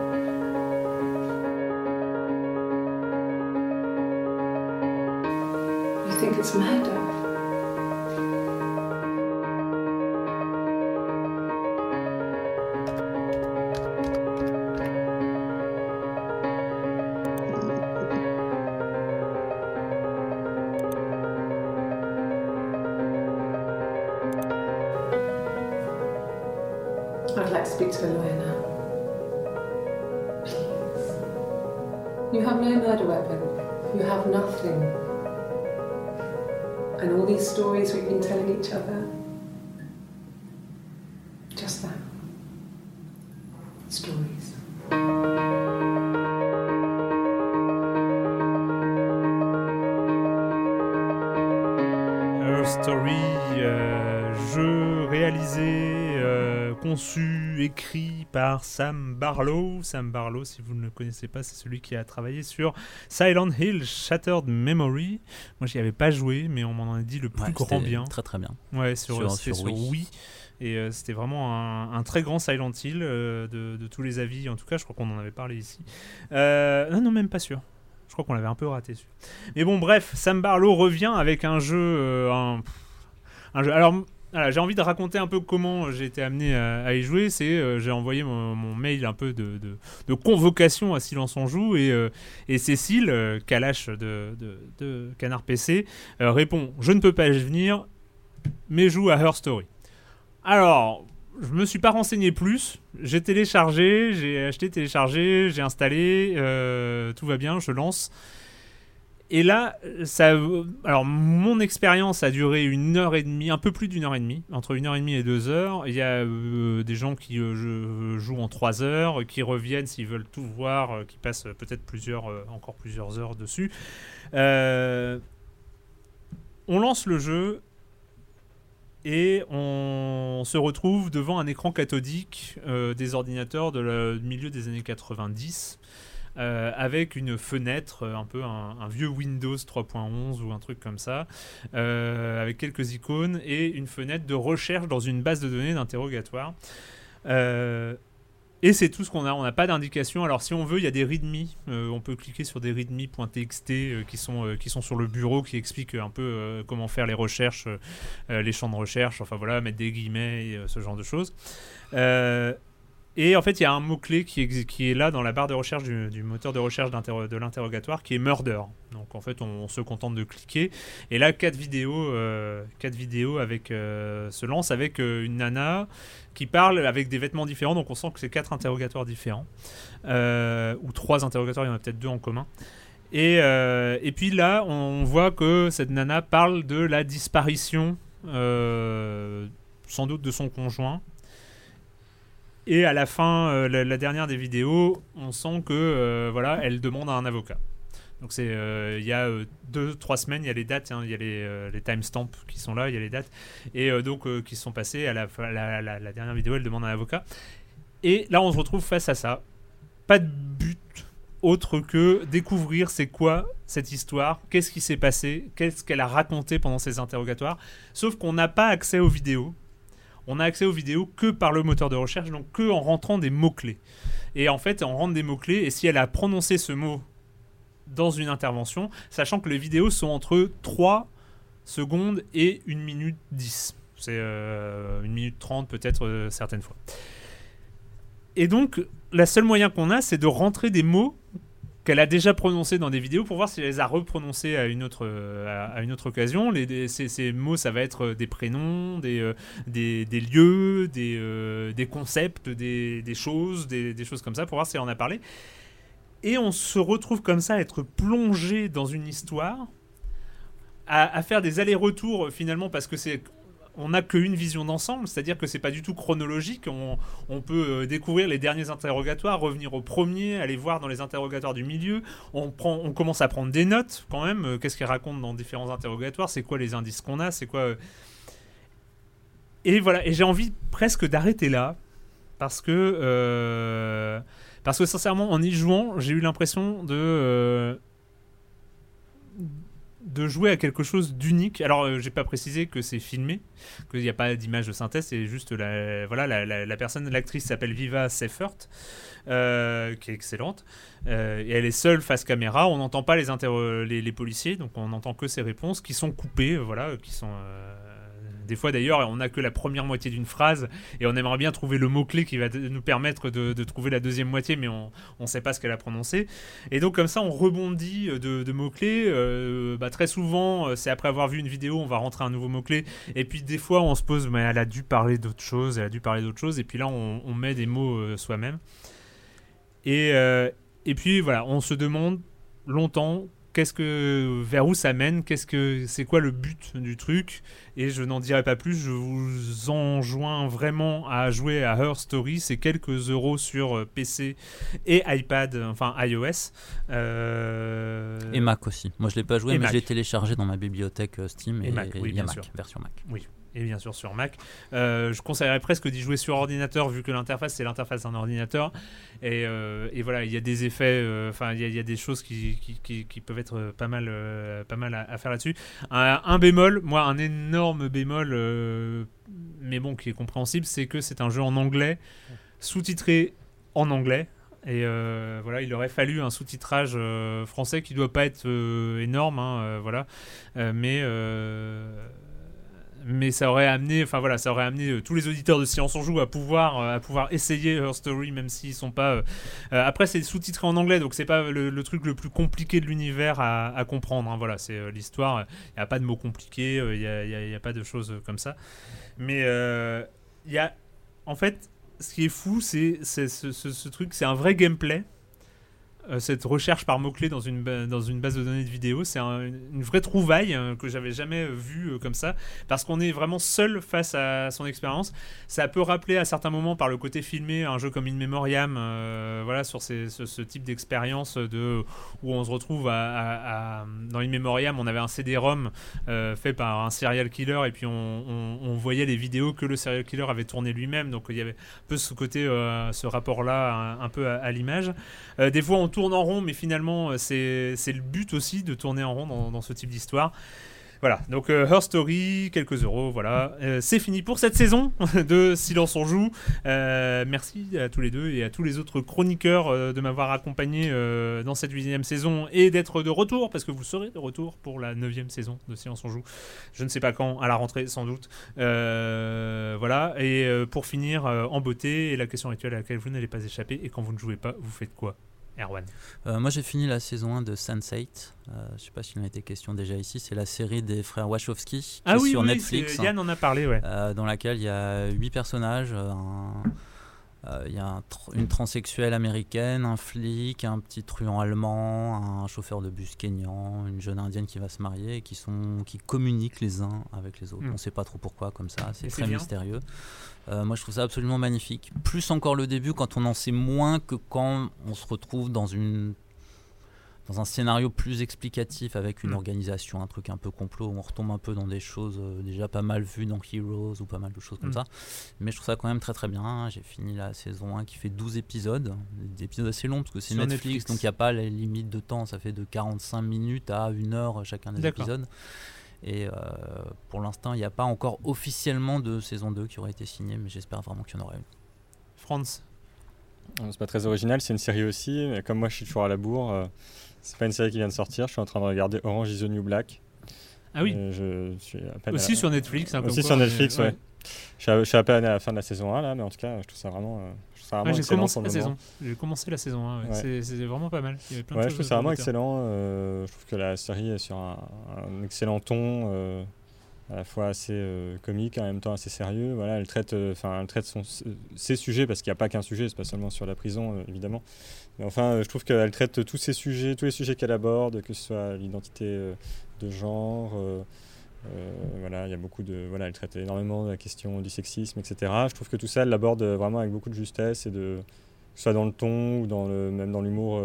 I'd like to speak to a lawyer now. Please. You have no murder weapon. You have nothing and all these stories we've been telling each other. Par Sam Barlow. Sam Barlow, si vous ne le connaissez pas, c'est celui qui a travaillé sur Silent Hill Shattered Memory. Moi, j'y avais pas joué, mais on m'en a dit le plus grand bien. Très très bien. Ouais, sur, sur, Wii. Et euh, c'était vraiment un, très grand Silent Hill euh, de, tous les avis. En tout cas, je crois qu'on en avait parlé ici. Euh, non, non, même pas sûr. Je crois qu'on l'avait un peu raté. Mais bon, bref, Sam Barlow revient avec un jeu. un, un jeu. Alors, j'ai envie de raconter un peu comment j'ai été amené à, y jouer. C'est euh, j'ai envoyé mon, mail un peu de, convocation à Silence on joue et, euh, et Cécile, euh, de, Canard PC, répond Je ne peux pas venir, mais joue à Her Story. Alors, je me suis pas renseigné plus. J'ai téléchargé, j'ai acheté, téléchargé, j'ai installé, tout va bien, je lance. Et là, alors mon expérience a duré une heure et demie, un peu plus d'une heure et demie, entre une heure et demie et deux heures. Il y a euh, des gens qui euh, jouent en trois heures, qui reviennent s'ils veulent tout voir, euh, qui passent peut-être plusieurs, encore plusieurs heures dessus. on lance le jeu et on se retrouve devant un écran cathodique euh, des ordinateurs de milieu des années 90 euh, avec une fenêtre, euh, un peu un, vieux Windows 3.11 ou un truc comme ça, euh, avec quelques icônes et une fenêtre de recherche dans une base de données d'interrogatoire. Et c'est tout ce qu'on a. On n'a pas d'indication. Alors, si on veut, il y a des readme. On peut cliquer sur des readme.txt qui, sont, qui sont sur le bureau, qui expliquent un peu comment faire les recherches, les champs de recherche. Enfin voilà, mettre des guillemets, et, ce genre de choses. Et en fait, il y a un mot-clé qui, est là dans la barre de recherche du, moteur de recherche de l'interrogatoire qui est murder. Donc en fait, on, se contente de cliquer. Et là, quatre vidéos, euh, quatre vidéos avec, euh, se lancent avec euh, une nana qui parle avec des vêtements différents. Donc on sent que c'est quatre interrogatoires différents. Ou trois interrogatoires, il y en a peut-être deux en commun. Et, et puis là, on voit que cette nana parle de la disparition, sans doute de son conjoint. Et à la fin, euh, la, dernière des vidéos, on sent que euh, voilà, elle demande à un avocat. Donc c'est euh, il y a deux trois semaines, il y a les dates, hein, il y a les, timestamps qui sont là, il y a les dates et donc qui sont passées à la, la, la- dernière vidéo, elle demande un avocat. Et là, on se retrouve face à ça. Pas de but autre que découvrir c'est quoi cette histoire, qu'est-ce qui s'est passé, qu'est-ce qu'elle a raconté pendant ces interrogatoires. Sauf qu'on n'a pas accès aux vidéos. On a accès aux vidéos que par le moteur de recherche, donc que en rentrant des mots-clés. Et en fait, on rentre des mots-clés, et si elle a prononcé ce mot dans une intervention, sachant que les vidéos sont entre 3 secondes et 1 minute 10. C'est euh, 1 minute 30 peut-être euh, certaines fois. Et donc, la seule moyen qu'on a, c'est de rentrer des mots qu'elle a déjà prononcés dans des vidéos pour voir si elle les a reprononcés à une autre, euh, à, une autre occasion. Les, ces, ces mots, ça va être des prénoms, des, euh, des, des lieux, des, euh, des concepts, des, choses, des, des choses comme ça, pour voir si elle en a parlé. Et on se retrouve comme ça à être plongé dans une histoire, à, à faire des allers-retours finalement, parce que c'est on n'a qu'une vision d'ensemble, c'est-à-dire que c'est pas du tout chronologique. On, peut euh, découvrir les derniers interrogatoires, revenir au premier, aller voir dans les interrogatoires du milieu. On, commence à prendre des notes quand même. euh, Qu'est-ce qu'ils racontent dans différents interrogatoires? C'est quoi les indices qu'on a? C'est quoi euh, Et voilà. Et j'ai envie presque d'arrêter là parce que sincèrement, en y jouant, j'ai eu l'impression de de jouer à quelque chose d'unique. Alors, euh, j'ai pas précisé que c'est filmé, qu'il n'y a pas d'image de synthèse, c'est juste la, voilà, la, la- la personne, l'actrice s'appelle Viva Seifert, euh, qui est excellente, euh, et elle est seule face caméra. On n'entend pas les, les, les policiers, donc on n'entend que ses réponses qui sont coupées, euh, voilà, qui sont. Des fois d'ailleurs, on n'a que la première moitié d'une phrase et on aimerait bien trouver le mot-clé qui va nous permettre de, trouver la deuxième moitié, mais on ne sait pas ce qu'elle a prononcé. Et donc comme ça, on rebondit euh, de, mots-clés. Euh, bah, très souvent, euh, c'est après avoir vu une vidéo, on va rentrer un nouveau mot-clé. Et puis des fois, on se pose, mais elle a dû parler d'autre chose, elle a dû parler d'autre chose. Et puis là, on, met des mots soi-même. Et puis voilà, on se demande longtemps qu'est-ce que vers où ça mène, qu'est-ce que c'est quoi le but du truc et je n'en dirai pas plus, je vous enjoins vraiment à jouer à Her Story, c'est quelques euros sur euh, PC et iPad, enfin iOS. Euh, Et Mac aussi. Moi, je l'ai pas joué, Et mais Mac. je l'ai téléchargé dans ma bibliothèque euh, Steam Et et, Mac, et oui, il y a bien Mac, sûr. version Mac. Oui, et bien sûr sur Mac. Euh, je conseillerais presque d'y jouer sur ordinateur vu que l'interface c'est l'interface d'un ordinateur. Et, euh, voilà, il y a des effets, euh, enfin il y, a- des choses qui, peuvent être pas mal, pas mal à, faire là-dessus. Un, bémol, moi un énorme bémol, mais bon qui est compréhensible, c'est que c'est un jeu en anglais, sous-titré en anglais. Et voilà, il aurait fallu un sous-titrage français qui doit pas être énorme, hein, voilà. Mais mais ça aurait amené, enfin voilà, ça aurait amené euh, tous les auditeurs de Silence on joue à pouvoir euh, à pouvoir essayer Her Story, même s'ils sont pas. euh, après, c'est sous-titré en anglais, donc c'est pas le, truc le plus compliqué de l'univers à, comprendre. hein, voilà, c'est l'histoire. Il y a pas de mots compliqués, il y, a, pas de choses comme ça. Mais il y a, en fait, ce qui est fou, c'est c'est ce, ce- ce truc, c'est un vrai gameplay. Euh, cette recherche par mots-clés dans une, dans une base de données de vidéo. C'est un- une vraie trouvaille euh, que j'avais jamais vue euh, comme ça, parce qu'on est vraiment seul face à son expérience. Ça peut rappeler à certains moments, par le côté filmé, un jeu comme In Memoriam, euh, voilà, sur ce, type d'expérience de, où on se retrouve dans In Memoriam, on avait un CD-ROM euh, fait par un serial killer, et puis on, voyait les vidéos que le serial killer avait tourné lui-même, donc il y avait un peu ce côté, euh, ce rapport-là, un, peu à, l'image. Euh, des fois, on tourne en rond, mais finalement, euh, c'est le but aussi de tourner en rond dans, ce type d'histoire. Voilà, donc euh, Her Story, quelques euros, voilà. Euh, c'est fini pour cette saison de Silence on joue. Merci à tous les deux et à tous les autres chroniqueurs de m'avoir accompagné dans cette huitième saison et d'être de retour, parce que vous serez de retour pour la neuvième saison de Silence on joue. Je ne sais pas quand, à la rentrée sans doute. Voilà, et pour finir, en beauté, et la question rituelle à laquelle vous n'allez pas échapper, et quand vous ne jouez pas, vous faites quoi? Erwan Euh, moi j'ai fini la saison 1 de Sense8. Euh, je sais pas s'il en a été question déjà ici. C'est la série des frères Wachowski qui Ah est oui, sur oui, Netflix. c'est- Yann en a parlé, ouais. euh, dans laquelle il y a 8 personnages. Il y a un une transsexuelle américaine, un flic, un petit truand allemand, un chauffeur de bus kényan, une jeune indienne qui va se marier et qui, sont, qui communiquent les uns avec les autres. Mm. On ne sait pas trop pourquoi comme ça, c'est très mystérieux. Euh, moi je trouve ça absolument magnifique. Plus encore le début quand on en sait moins que quand on se retrouve dans une dans un scénario plus explicatif avec une Mm. organisation, un truc un peu complot, où on retombe un peu dans des choses euh, déjà pas mal vues dans Heroes ou pas mal de choses comme Mm. ça. Mais je trouve ça quand même très très bien. J'ai fini la saison 1 qui fait 12 épisodes, des épisodes assez longs parce que c'est Netflix, Netflix. donc il n'y a pas les limites de temps, ça fait de 45 minutes à 1 heure chacun des épisodes. Et euh, pour l'instant, il n'y a pas encore officiellement de saison 2 qui aurait été signée, mais j'espère vraiment qu'il y en aura une. France C'est pas très original, c'est une série aussi, mais comme moi je suis toujours à la bourre, euh, c'est pas une série qui vient de sortir, je suis en train de regarder Orange is the New Black. Ah oui, Euh, je suis à peine aussi à- sur Netflix. hein, Aussi quoi, sur Netflix, ouais. Je suis, à, je suis à peine à la fin de la saison 1 là, mais en tout cas, je trouve ça vraiment, euh, vraiment Ouais, j'ai commencé la saison. J'ai commencé la saison 1. ouais. Ouais. C'est- vraiment pas mal. Il y avait plein de Ouais, je trouve ça vraiment prometteurs. excellent. euh, je trouve que la série est sur un, un excellent ton, euh, à la fois assez euh, comique, en même temps assez sérieux. Voilà, elle traite, enfin, elle traite son, ses sujets parce qu'il n'y a pas qu'un sujet, c'est pas seulement sur la prison, évidemment. Mais enfin, je trouve qu'elle traite tous ces sujets, tous les sujets qu'elle aborde, que ce soit l'identité de genre. euh, euh, voilà, il y a beaucoup de, voilà, elle traite énormément de la question du sexisme, etc. Je trouve que tout ça, elle l'aborde vraiment avec beaucoup de justesse et de, soit dans le ton ou dans le, même dans l'humour.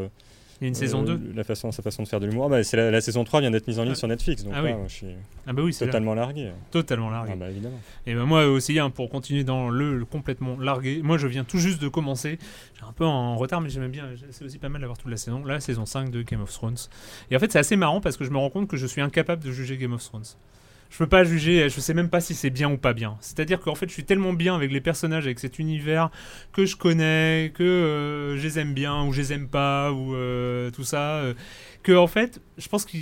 Euh, Il y a une saison euh, 2. la façon, Sa façon de faire de l'humour. Ah bah, c'est la, la saison 3 vient d'être mise en ligne Ah. sur Netflix, donc Ah oui. moi, je suis Ah bah oui, c'est là. totalement largué. totalement largué. Ah bah, évidemment. Et moi aussi, hein, pour continuer dans le, le complètement largué, moi je viens tout juste de commencer. J'ai un peu en retard, mais j'aime bien. C'est aussi pas mal d'avoir toute la saison. La saison 5 de Game of Thrones. Et en fait, c'est assez marrant parce que je me rends compte que je suis incapable de juger Game of Thrones. Je peux pas juger, je sais même pas si c'est bien ou pas bien. C'est-à-dire qu'en fait, je suis tellement bien avec les personnages, avec cet univers que je connais, que euh, je les aime bien ou je les aime pas, ou euh, tout ça, euh, que en fait, je pense que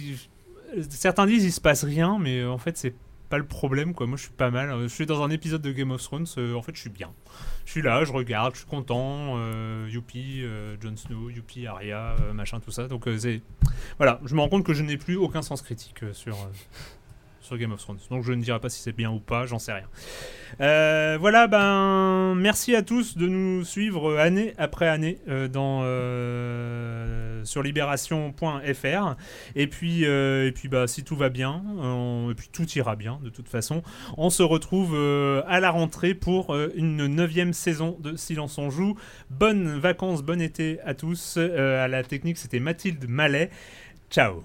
certains disent il se passe rien, mais euh, en fait, c'est pas le problème quoi. Moi je suis pas mal. Euh, Je suis dans un épisode de Game of Thrones, euh, en fait je suis bien. Je suis là, je regarde, je suis content. Youpi, Jon Snow, youpi, Arya, machin, tout ça. Donc. Voilà, je me rends compte que je n'ai plus aucun sens critique sur. Sur Game of Thrones. Donc je ne dirai pas si c'est bien ou pas, j'en sais rien. Euh, voilà, ben merci à tous de nous suivre euh, année après année euh, dans sur libération.fr. Et puis et puis bah si tout va bien, on- et puis tout ira bien de toute façon, on se retrouve à la rentrée pour une neuvième saison de Silence on joue. Bonnes vacances, bon été à tous. À la technique, c'était Mathilde Mallet. Ciao.